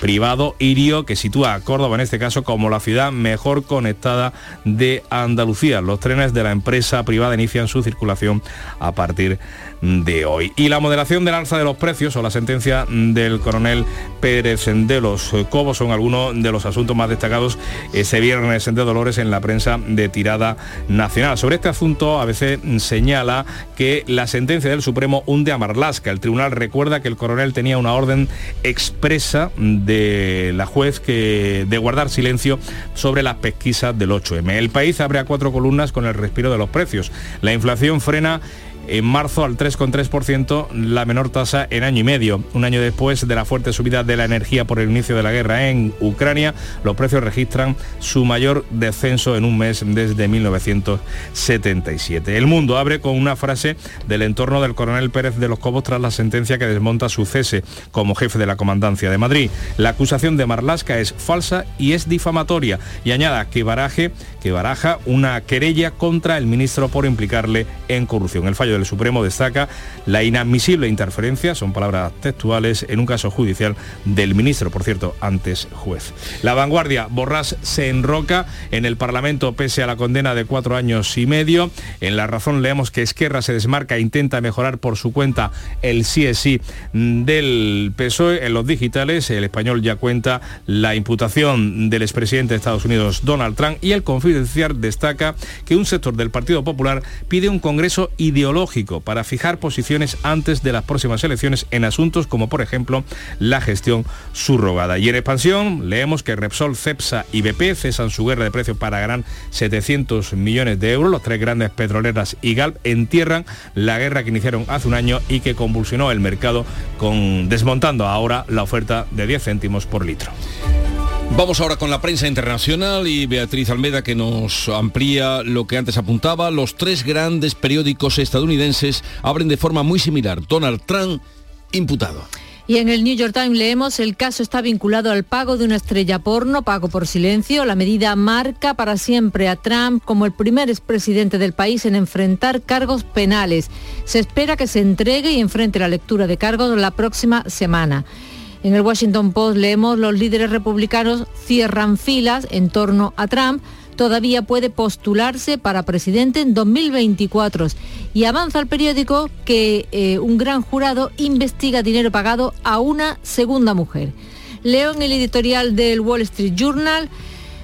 privado Irio, que sitúa a Córdoba en este caso como la ciudad mejor conectada de Andalucía. Los trenes de la empresa privada inician su circulación a partir de hoy. Y la moderación del alza de los precios o la sentencia del coronel Pérez de los Cobos son algunos de los asuntos más destacados ese viernes de Dolores en la prensa de tirada nacional. Sobre este asunto, ABC señala que la sentencia del Supremo hunde a Marlasca. El tribunal recuerda que el coronel tenía una orden expresa de la juez que de guardar silencio sobre las pesquisas del 8M. El país abre a cuatro columnas con el respiro de los precios. La inflación frena en marzo al 3,3%, la menor tasa en año y medio. Un año después de la fuerte subida de la energía por el inicio de la guerra en Ucrania, los precios registran su mayor descenso en un mes desde 1977. El mundo abre con una frase del entorno del coronel Pérez de los Cobos tras la sentencia que desmonta su cese como jefe de la Comandancia de Madrid. La acusación de Marlasca es falsa y es difamatoria y añada que baraje que baraja una querella contra el ministro por implicarle en corrupción. El fallo del Supremo destaca la inadmisible interferencia, son palabras textuales, en un caso judicial del ministro, por cierto, antes juez. La vanguardia, Borrás se enroca en el Parlamento pese a la condena de cuatro años y medio. En la razón leemos que Esquerra se desmarca e intenta mejorar por su cuenta el sí es sí del PSOE. En los digitales, el español ya cuenta la imputación del expresidente de Estados Unidos, Donald Trump, y el Confidencial destaca que un sector del Partido Popular pide un congreso ideológico para fijar posiciones antes de las próximas elecciones en asuntos como, por ejemplo, la gestión subrogada. Y en expansión, leemos que Repsol, Cepsa y BP cesan su guerra de precios para ganar 700 millones de euros. Los tres grandes petroleras y Galp entierran la guerra que iniciaron hace un año y que convulsionó el mercado con desmontando ahora la oferta de 10 céntimos por litro. Vamos ahora con la prensa internacional y Beatriz Almeda que nos amplía lo que antes apuntaba. Los tres grandes periódicos estadounidenses abren de forma muy similar. Donald Trump imputado. Y en el New York Times leemos el caso está vinculado al pago de una estrella porno, pago por silencio. La medida marca para siempre a Trump como el primer expresidente del país en enfrentar cargos penales. Se espera que se entregue y enfrente la lectura de cargos la próxima semana. En el Washington Post leemos los líderes republicanos cierran filas en torno a Trump todavía puede postularse para presidente en 2024. Y avanza el periódico que eh, un gran jurado investiga dinero pagado a una segunda mujer. Leo en el editorial del Wall Street Journal.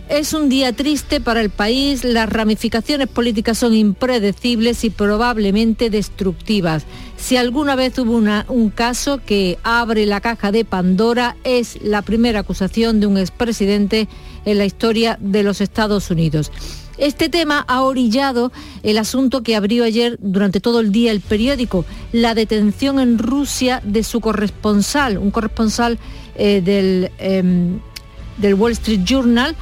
Es un día triste para el país, las ramificaciones políticas son impredecibles y probablemente destructivas. Si alguna vez hubo un caso que abre la caja de Pandora, es la primera acusación de un expresidente en la historia de los Estados Unidos. Este tema ha orillado el asunto que abrió ayer durante todo el día el periódico, la detención en Rusia de su corresponsal, un corresponsal eh, del, em, del Wall Street Journal,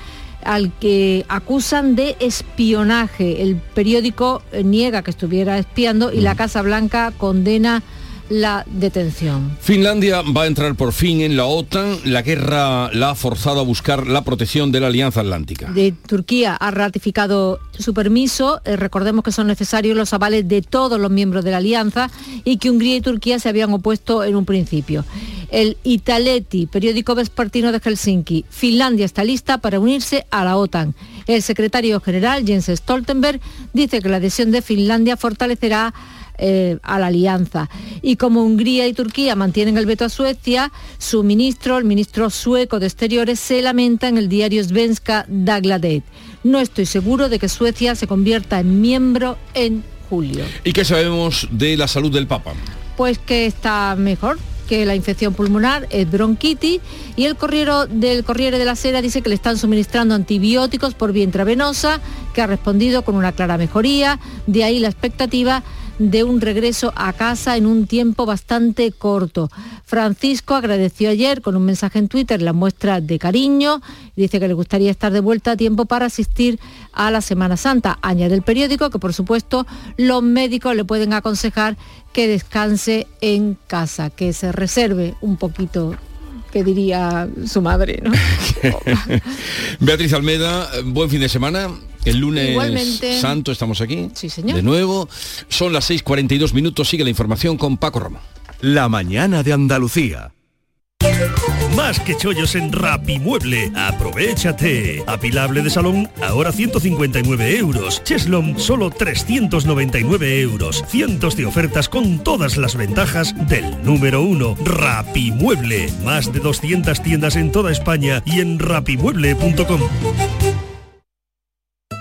al que acusan de espionaje. El periódico eh, niega que estuviera espiando y la mm. Casa Blanca condena la detención. Finlandia va a entrar por fin en la OTAN. La guerra la ha forzado a buscar la protección de la Alianza Atlántica. De Turquía ha ratificado su permiso. Eh, recordemos que son necesarios los avales de todos los miembros de la Alianza y que Hungría y Turquía se habían opuesto en un principio. El Italeti, periódico vespertino de Helsinki. Finlandia está lista para unirse a la OTAN. El secretario general, Jens Stoltenberg, dice que la adhesión de Finlandia fortalecerá eh, a la alianza. Y como Hungría y Turquía mantienen el veto a Suecia, su ministro, el ministro sueco de Exteriores, se lamenta en el diario Svenska Dagbladet. No estoy seguro de que Suecia se convierta en miembro en julio. ¿Y qué sabemos de la salud del Papa? Pues que está mejor, que la infección pulmonar es bronquitis y el corriero del Corriere de la Sera dice que le están suministrando antibióticos por vía intravenosa, que ha respondido con una clara mejoría, de ahí la expectativa de un regreso a casa en un tiempo bastante corto. Francisco agradeció ayer con un mensaje en Twitter la muestra de cariño dice que le gustaría estar de vuelta a tiempo para asistir a la Semana Santa. Añade el periódico que por supuesto los médicos le pueden aconsejar que descanse en casa, que se reserve un poquito que diría su madre. (laughs) Beatriz Almeda, buen fin de semana. El lunes santo estamos aquí. Sí, señor. De nuevo. Son las 6.42 minutos. Sigue la información con Paco Ramos. La mañana de Andalucía. Más que chollos en Rapimueble. Aprovechate. Apilable de salón, ahora 159 euros. Cheslom, solo 399 euros. Cientos de ofertas con todas las ventajas del número uno. Rapimueble. Más de 200 tiendas en toda España y en rapimueble.com.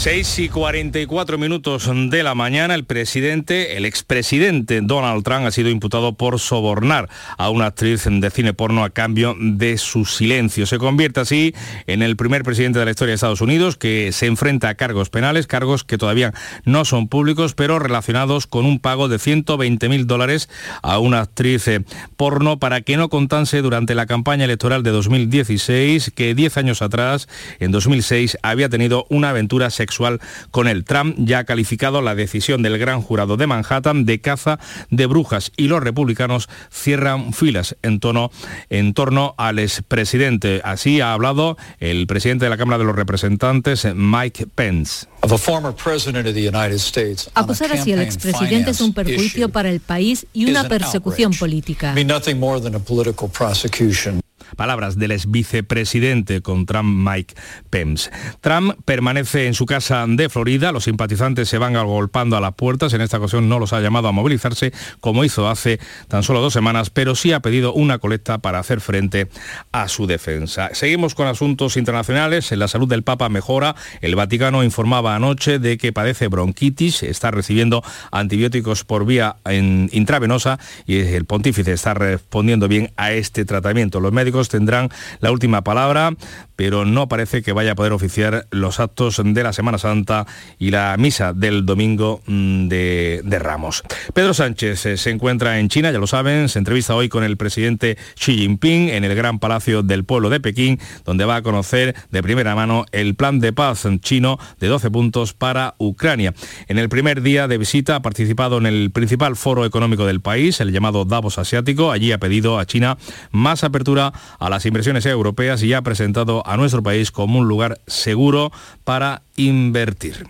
6 y 44 minutos de la mañana, el presidente, el expresidente Donald Trump ha sido imputado por sobornar a una actriz de cine porno a cambio de su silencio. Se convierte así en el primer presidente de la historia de Estados Unidos que se enfrenta a cargos penales, cargos que todavía no son públicos, pero relacionados con un pago de 120 mil dólares a una actriz eh, porno para que no contase durante la campaña electoral de 2016 que 10 años atrás, en 2006, había tenido una aventura sexual con el Trump ya ha calificado la decisión del gran jurado de Manhattan de caza de brujas y los republicanos cierran filas en, tono, en torno al expresidente. Así ha hablado el presidente de la Cámara de los Representantes, Mike Pence. Acusar así al expresidente es un perjuicio para el país y una persecución política. Palabras del ex vicepresidente con Trump Mike Pence. Trump permanece en su casa de Florida, los simpatizantes se van agolpando a las puertas, en esta ocasión no los ha llamado a movilizarse como hizo hace tan solo dos semanas, pero sí ha pedido una colecta para hacer frente a su defensa. Seguimos con asuntos internacionales, la salud del Papa mejora, el Vaticano informaba anoche de que padece bronquitis, está recibiendo antibióticos por vía intravenosa y el pontífice está respondiendo bien a este tratamiento. Los médicos tendrán la última palabra, pero no parece que vaya a poder oficiar los actos de la Semana Santa y la misa del domingo mm, de, Ramos. Pedro Sánchez eh, se encuentra en China, ya lo saben, se entrevista hoy con el presidente Xi Jinping en el Gran Palacio del Pueblo de Pekín, donde va a conocer de primera mano el plan de paz chino de 12 puntos para Ucrania. En el primer día de visita ha participado en el principal foro económico del país, el llamado Davos Asiático. Allí ha pedido a China más apertura a las inversiones europeas y ha presentado a nuestro país como un lugar seguro para invertir.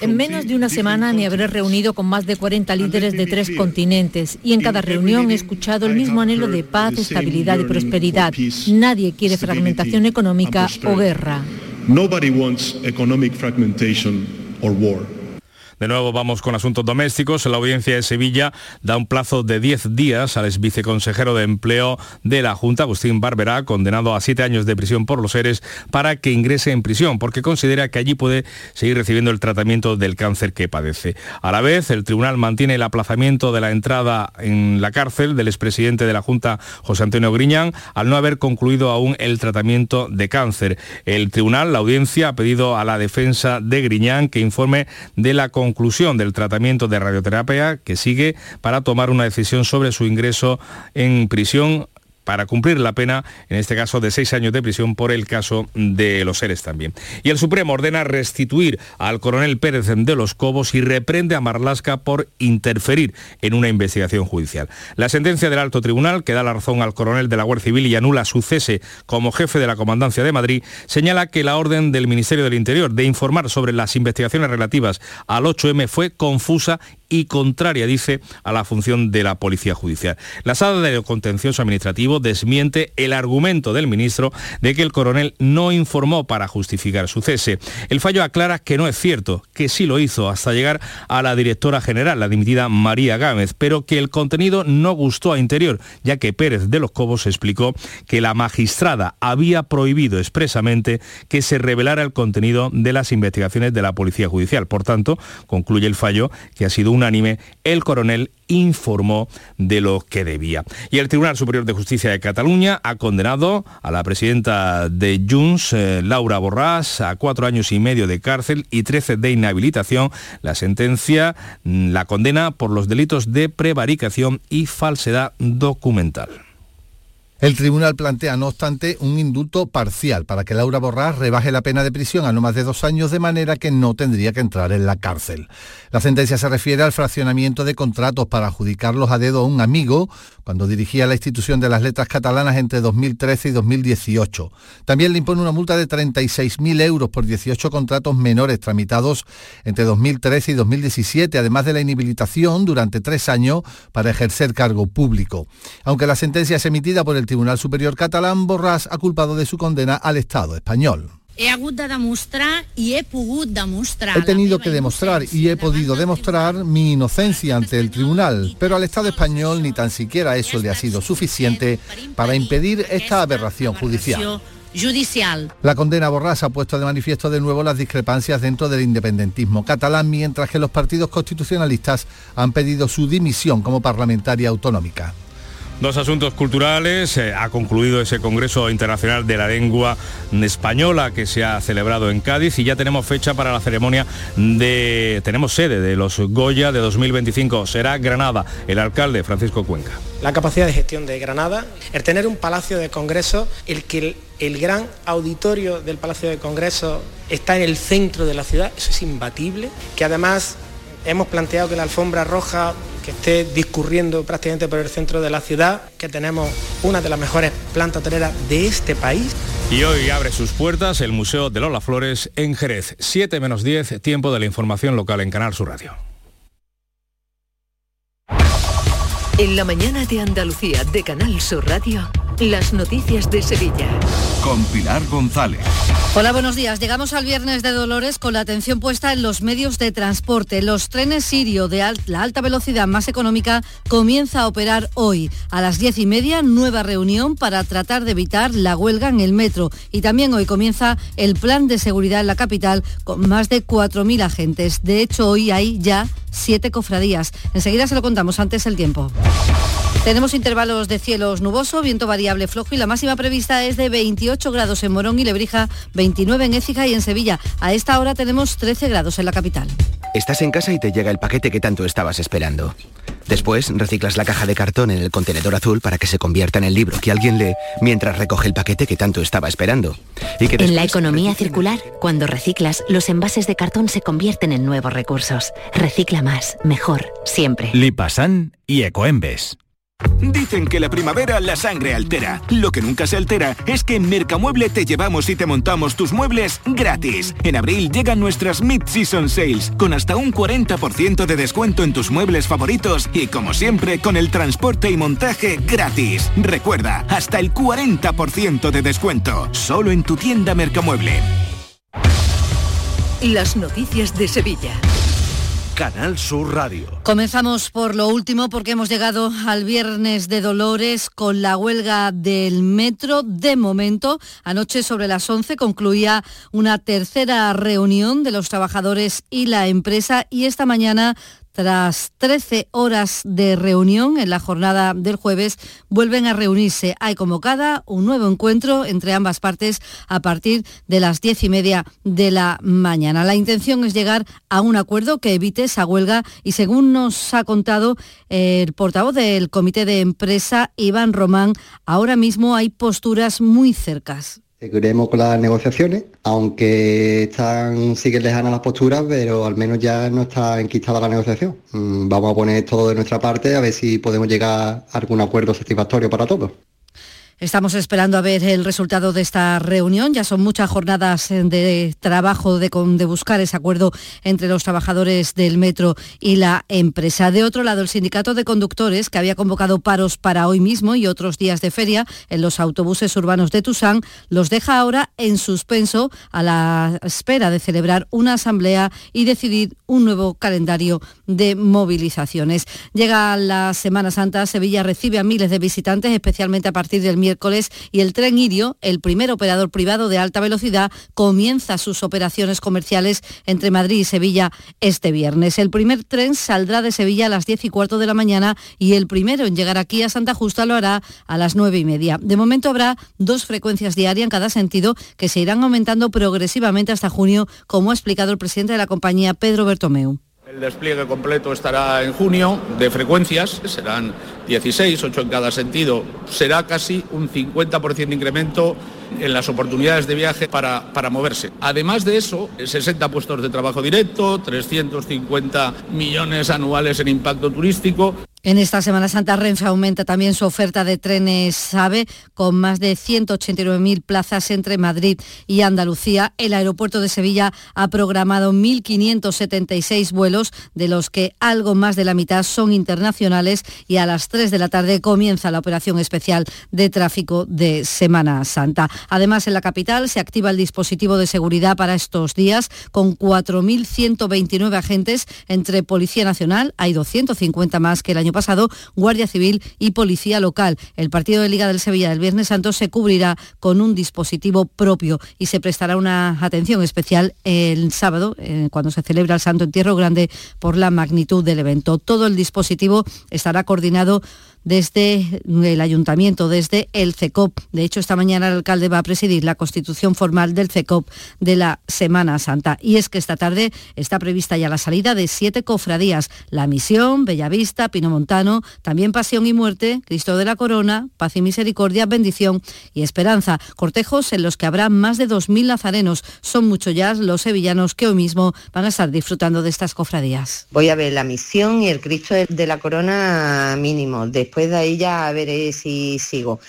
En menos de una semana me habré reunido con más de 40 líderes de tres continentes y en cada reunión he escuchado el mismo anhelo de paz, estabilidad y prosperidad. Nadie quiere fragmentación económica o guerra. De nuevo vamos con asuntos domésticos. La audiencia de Sevilla da un plazo de 10 días al ex viceconsejero de empleo de la Junta, Agustín Barberá, condenado a 7 años de prisión por los seres, para que ingrese en prisión, porque considera que allí puede seguir recibiendo el tratamiento del cáncer que padece. A la vez, el tribunal mantiene el aplazamiento de la entrada en la cárcel del expresidente de la Junta, José Antonio Griñán, al no haber concluido aún el tratamiento de cáncer. El tribunal, la audiencia, ha pedido a la defensa de Griñán que informe de la conclusión del tratamiento de radioterapia que sigue para tomar una decisión sobre su ingreso en prisión para cumplir la pena, en este caso de seis años de prisión por el caso de los seres también. Y el Supremo ordena restituir al coronel Pérez de los Cobos y reprende a Marlasca por interferir en una investigación judicial. La sentencia del alto tribunal, que da la razón al coronel de la Guardia Civil y anula su cese como jefe de la Comandancia de Madrid, señala que la orden del Ministerio del Interior de informar sobre las investigaciones relativas al 8M fue confusa y contraria, dice, a la función de la Policía Judicial. La sala de contencioso administrativo desmiente el argumento del ministro de que el coronel no informó para justificar su cese. El fallo aclara que no es cierto, que sí lo hizo hasta llegar a la directora general, la dimitida María Gámez, pero que el contenido no gustó a Interior, ya que Pérez de los Cobos explicó que la magistrada había prohibido expresamente que se revelara el contenido de las investigaciones de la Policía Judicial. Por tanto, concluye el fallo que ha sido un unánime, el coronel informó de lo que debía. Y el Tribunal Superior de Justicia de Cataluña ha condenado a la presidenta de Junts, eh, Laura Borràs, a cuatro años y medio de cárcel y trece de inhabilitación. La sentencia mm, la condena por los delitos de prevaricación y falsedad documental. El tribunal plantea, no obstante, un indulto parcial para que Laura Borrás rebaje la pena de prisión a no más de dos años de manera que no tendría que entrar en la cárcel. La sentencia se refiere al fraccionamiento de contratos para adjudicarlos a dedo a un amigo cuando dirigía la institución de las letras catalanas entre 2013 y 2018. También le impone una multa de 36.000 euros por 18 contratos menores tramitados entre 2013 y 2017, además de la inhabilitación durante tres años para ejercer cargo público. Aunque la sentencia es emitida por el Tribunal Superior Catalán, Borràs ha culpado de su condena al Estado español. He he pogut demostrar. He tenido que demostrar y he podido demostrar mi inocencia ante el tribunal, pero al Estado español ni tan siquiera eso le ha sido suficiente para impedir esta aberración judicial. Judicial. La condena Borràs ha puesto de manifiesto de nuevo las discrepancias dentro del independentismo catalán, mientras que los partidos constitucionalistas han pedido su dimisión como parlamentaria autonómica. Dos asuntos culturales. Eh, ha concluido ese Congreso Internacional de la Lengua Española que se ha celebrado en Cádiz y ya tenemos fecha para la ceremonia de... Tenemos sede de los Goya de 2025. Será Granada. El alcalde Francisco Cuenca. La capacidad de gestión de Granada, el tener un palacio de congreso, el que el, el gran auditorio del palacio de congreso está en el centro de la ciudad, eso es imbatible. Que además hemos planteado que la alfombra roja que esté discurriendo prácticamente por el centro de la ciudad, que tenemos una de las mejores plantas hoteleras de este país. Y hoy abre sus puertas el Museo de Lola Flores en Jerez. 7 menos 10, tiempo de la información local en Canal Sur Radio. En la mañana de Andalucía de Canal Sur Radio, las noticias de Sevilla. Con Pilar González. Hola, buenos días. Llegamos al viernes de Dolores con la atención puesta en los medios de transporte. Los trenes Sirio de la alta velocidad más económica comienza a operar hoy. A las diez y media, nueva reunión para tratar de evitar la huelga en el metro. Y también hoy comienza el plan de seguridad en la capital con más de 4.000 agentes. De hecho, hoy hay ya siete cofradías. Enseguida se lo contamos antes el tiempo. Tenemos intervalos de cielos nuboso, viento variable flojo y la máxima prevista es de 28 grados en Morón y Lebrija, 29 en Écija y en Sevilla. A esta hora tenemos 13 grados en la capital. Estás en casa y te llega el paquete que tanto estabas esperando. Después reciclas la caja de cartón en el contenedor azul para que se convierta en el libro que alguien lee mientras recoge el paquete que tanto estaba esperando. Y que En la economía circular, cuando reciclas, los envases de cartón se convierten en nuevos recursos. Recicla más, mejor, siempre. Lipasan y Ecoembes. Dicen que la primavera la sangre altera. Lo que nunca se altera es que en Mercamueble te llevamos y te montamos tus muebles gratis. En abril llegan nuestras Mid-Season Sales con hasta un 40% de descuento en tus muebles favoritos y como siempre con el transporte y montaje gratis. Recuerda, hasta el 40% de descuento. Solo en tu tienda Mercamueble. Las noticias de Sevilla. Canal Sur Radio. Comenzamos por lo último porque hemos llegado al viernes de Dolores con la huelga del metro. De momento, anoche sobre las 11 concluía una tercera reunión de los trabajadores y la empresa y esta mañana tras 13 horas de reunión en la jornada del jueves, vuelven a reunirse. Hay convocada un nuevo encuentro entre ambas partes a partir de las diez y media de la mañana. La intención es llegar a un acuerdo que evite esa huelga y según nos ha contado el portavoz del comité de empresa, Iván Román, ahora mismo hay posturas muy cercas. Seguiremos con las negociaciones, aunque están, siguen lejanas las posturas, pero al menos ya no está enquistada la negociación. Mm, Vamos a poner todo de nuestra parte a ver si podemos llegar a algún acuerdo satisfactorio para todos. Estamos esperando a ver el resultado de esta reunión. Ya son muchas jornadas eh, de trabajo de, buscar ese acuerdo entre los trabajadores del metro y la empresa. De otro lado, el sindicato de conductores, que había convocado paros para hoy mismo y otros días de feria en los autobuses urbanos de Tusán, los deja ahora en suspenso a la espera de celebrar una asamblea y decidir un nuevo calendario de movilizaciones. Llega la Semana Santa, Sevilla recibe a miles de visitantes, especialmente a partir del miércoles, y el tren Irio, el primer operador privado de alta velocidad, comienza sus operaciones comerciales entre Madrid y Sevilla este viernes. El primer tren saldrá de Sevilla a las 10 y cuarto de la mañana y el primero en llegar aquí a Santa Justa lo hará a las 9 y media. De momento habrá dos frecuencias diarias en cada sentido que se irán aumentando progresivamente hasta junio, como ha explicado el presidente de la compañía, Pedro Bertomeu. El despliegue completo estará en junio de frecuencias, serán 16, 8 en cada sentido, será casi un 50% de incremento en las oportunidades de viaje para, para moverse. Además de eso, 60 puestos de trabajo directo, 350 millones anuales en impacto turístico. En esta Semana Santa Renfe aumenta también su oferta de trenes AVE con más de 189.000 plazas entre Madrid y Andalucía. El aeropuerto de Sevilla ha programado 1.576 vuelos, de los que algo más de la mitad son internacionales y a las 3 de la tarde comienza la operación especial de tráfico de Semana Santa. Además, en la capital se activa el dispositivo de seguridad para estos días con 4.129 agentes entre Policía Nacional, hay 250 más que el año pasado, Guardia Civil y Policía Local. El partido de Liga del Sevilla del Viernes Santo se cubrirá con un dispositivo propio y se prestará una atención especial el sábado, eh, cuando se celebra el Santo Entierro Grande, por la magnitud del evento. Todo el dispositivo estará coordinado desde el ayuntamiento, desde el CECOP. De hecho, esta mañana el alcalde va a presidir la constitución formal del CECOP de la Semana Santa. Y es que esta tarde está prevista ya la salida de siete cofradías. La Misión, Bellavista, Pinomontano, también Pasión y Muerte, Cristo de la Corona, Paz y Misericordia, Bendición y Esperanza. Cortejos en los que habrá más de 2.000 nazarenos. Son muchos ya los sevillanos que hoy mismo van a estar disfrutando de estas cofradías. Voy a ver la Misión y el Cristo de la Corona mínimo. Después de ahí ya veré si sigo.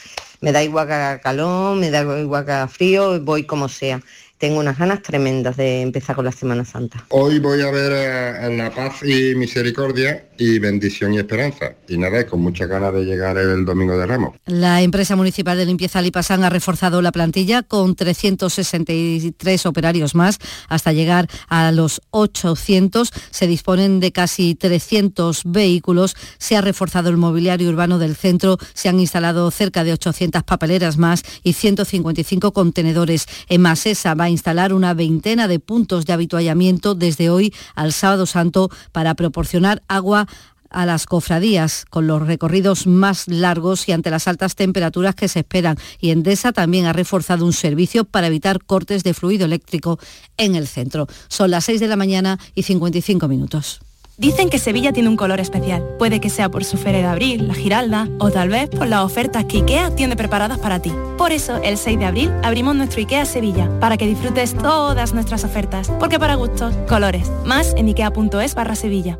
Me da igual calor, me da igual que frío, voy como sea. Tengo unas ganas tremendas de empezar con la Semana Santa. Hoy voy a ver eh, La Paz y Misericordia y Bendición y Esperanza. Y nada, con muchas ganas de llegar el Domingo de Ramos. La empresa municipal de limpieza Lipasán ha reforzado la plantilla con 363 operarios más hasta llegar a los 800. Se disponen de casi 300 vehículos. Se ha reforzado el mobiliario urbano del centro. Se han instalado cerca de 800 papeleras más y 155 contenedores. En Masesa va a instalar una veintena de puntos de habituallamiento desde hoy al sábado santo para proporcionar agua a las cofradías con los recorridos más largos y ante las altas temperaturas que se esperan. Y Endesa también ha reforzado un servicio para evitar cortes de fluido eléctrico en el centro. Son las 6 de la mañana y 55 minutos. Dicen que Sevilla tiene un color especial. Puede que sea por su feria de abril, la Giralda, o tal vez por las ofertas que IKEA tiene preparadas para ti. Por eso, el 6 de abril abrimos nuestro IKEA Sevilla, para que disfrutes todas nuestras ofertas. Porque para gustos, colores. Más en ikea.es barra Sevilla.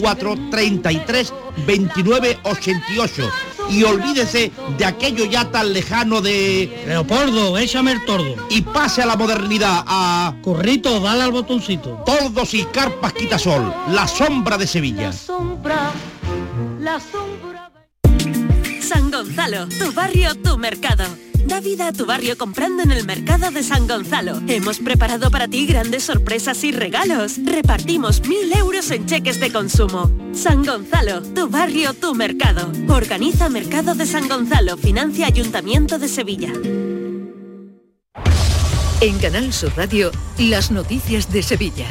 33 29 88 y olvídese de aquello ya tan lejano de... Leopoldo, échame el tordo. Y pase a la modernidad, a... Corrito, dale al botoncito. Tordos y carpas quitasol, la sombra de Sevilla. La sombra, la sombra... San Gonzalo, tu barrio, tu mercado. Da vida a tu barrio comprando en el mercado de San Gonzalo. Hemos preparado para ti grandes sorpresas y regalos. Repartimos mil euros en cheques de consumo. San Gonzalo, tu barrio, tu mercado. Organiza Mercado de San Gonzalo, financia Ayuntamiento de Sevilla. En Canal Sur Radio, las noticias de Sevilla.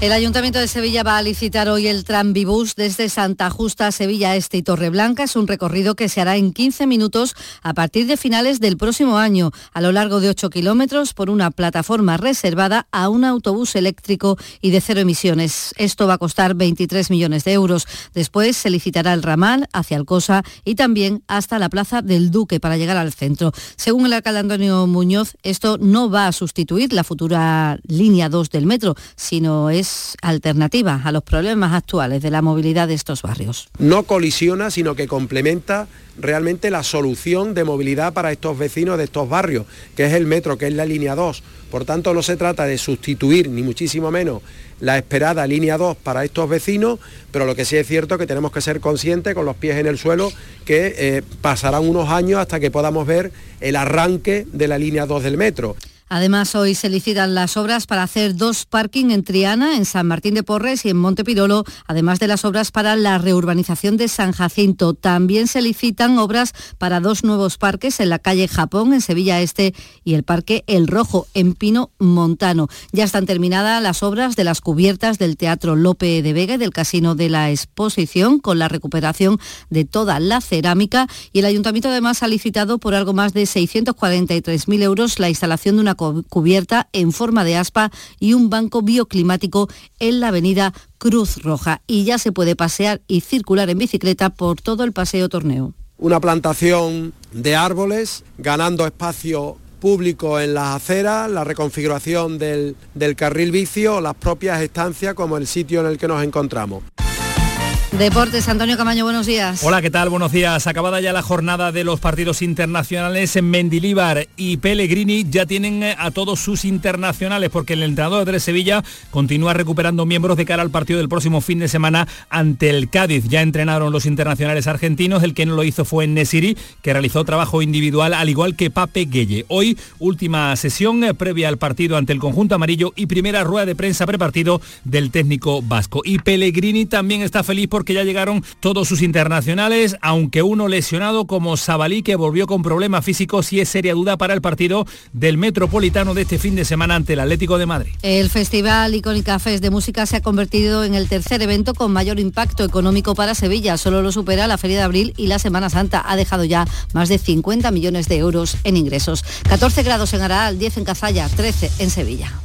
El Ayuntamiento de Sevilla va a licitar hoy el Tranvibús desde Santa Justa, Sevilla Este y Torreblanca. Es un recorrido que se hará en 15 minutos a partir de finales del próximo año, a lo largo de 8 kilómetros por una plataforma reservada a un autobús eléctrico y de cero emisiones. Esto va a costar 23 millones de euros. Después se licitará el ramal hacia Alcosa y también hasta la Plaza del Duque para llegar al centro. Según el alcalde Antonio Muñoz, esto no va a sustituir la futura línea 2 del metro, sino es alternativa a los problemas actuales de la movilidad de estos barrios. No colisiona, sino que complementa realmente la solución de movilidad para estos vecinos de estos barrios, que es el metro, que es la línea 2. Por tanto, no se trata de sustituir, ni muchísimo menos, la esperada línea 2 para estos vecinos, pero lo que sí es cierto es que tenemos que ser conscientes, con los pies en el suelo, que eh, pasarán unos años hasta que podamos ver el arranque de la línea 2 del metro. Además, hoy se licitan las obras para hacer dos parking en Triana, en San Martín de Porres y en Montepirolo, además de las obras para la reurbanización de San Jacinto. También se licitan obras para dos nuevos parques en la calle Japón, en Sevilla Este, y el Parque El Rojo, en Pino Montano. Ya están terminadas las obras de las cubiertas del Teatro Lope de Vega y del Casino de la Exposición, con la recuperación de toda la cerámica. Y el Ayuntamiento además ha licitado por algo más de 643.000 euros la instalación de una cubierta en forma de aspa y un banco bioclimático en la avenida Cruz Roja. Y ya se puede pasear y circular en bicicleta por todo el paseo torneo. Una plantación de árboles, ganando espacio público en las aceras, la reconfiguración del, del carril vicio, las propias estancias como el sitio en el que nos encontramos. Deportes, Antonio Camaño, buenos días. Hola, ¿qué tal? Buenos días. Acabada ya la jornada de los partidos internacionales en Mendilíbar y Pellegrini ya tienen eh, a todos sus internacionales porque el entrenador de Sevilla continúa recuperando miembros de cara al partido del próximo fin de semana ante el Cádiz. Ya entrenaron los internacionales argentinos, el que no lo hizo fue Nesiri, que realizó trabajo individual al igual que Pape Gueye. Hoy, última sesión eh, previa al partido ante el conjunto amarillo y primera rueda de prensa prepartido del técnico vasco. Y Pellegrini también está feliz por que ya llegaron todos sus internacionales, aunque uno lesionado como Sabalí, que volvió con problemas físicos y es seria duda para el partido del Metropolitano de este fin de semana ante el Atlético de Madrid. El Festival Icónica Fest de Música se ha convertido en el tercer evento con mayor impacto económico para Sevilla. Solo lo supera la Feria de Abril y la Semana Santa. Ha dejado ya más de 50 millones de euros en ingresos. 14 grados en Araal, 10 en Cazalla, 13 en Sevilla.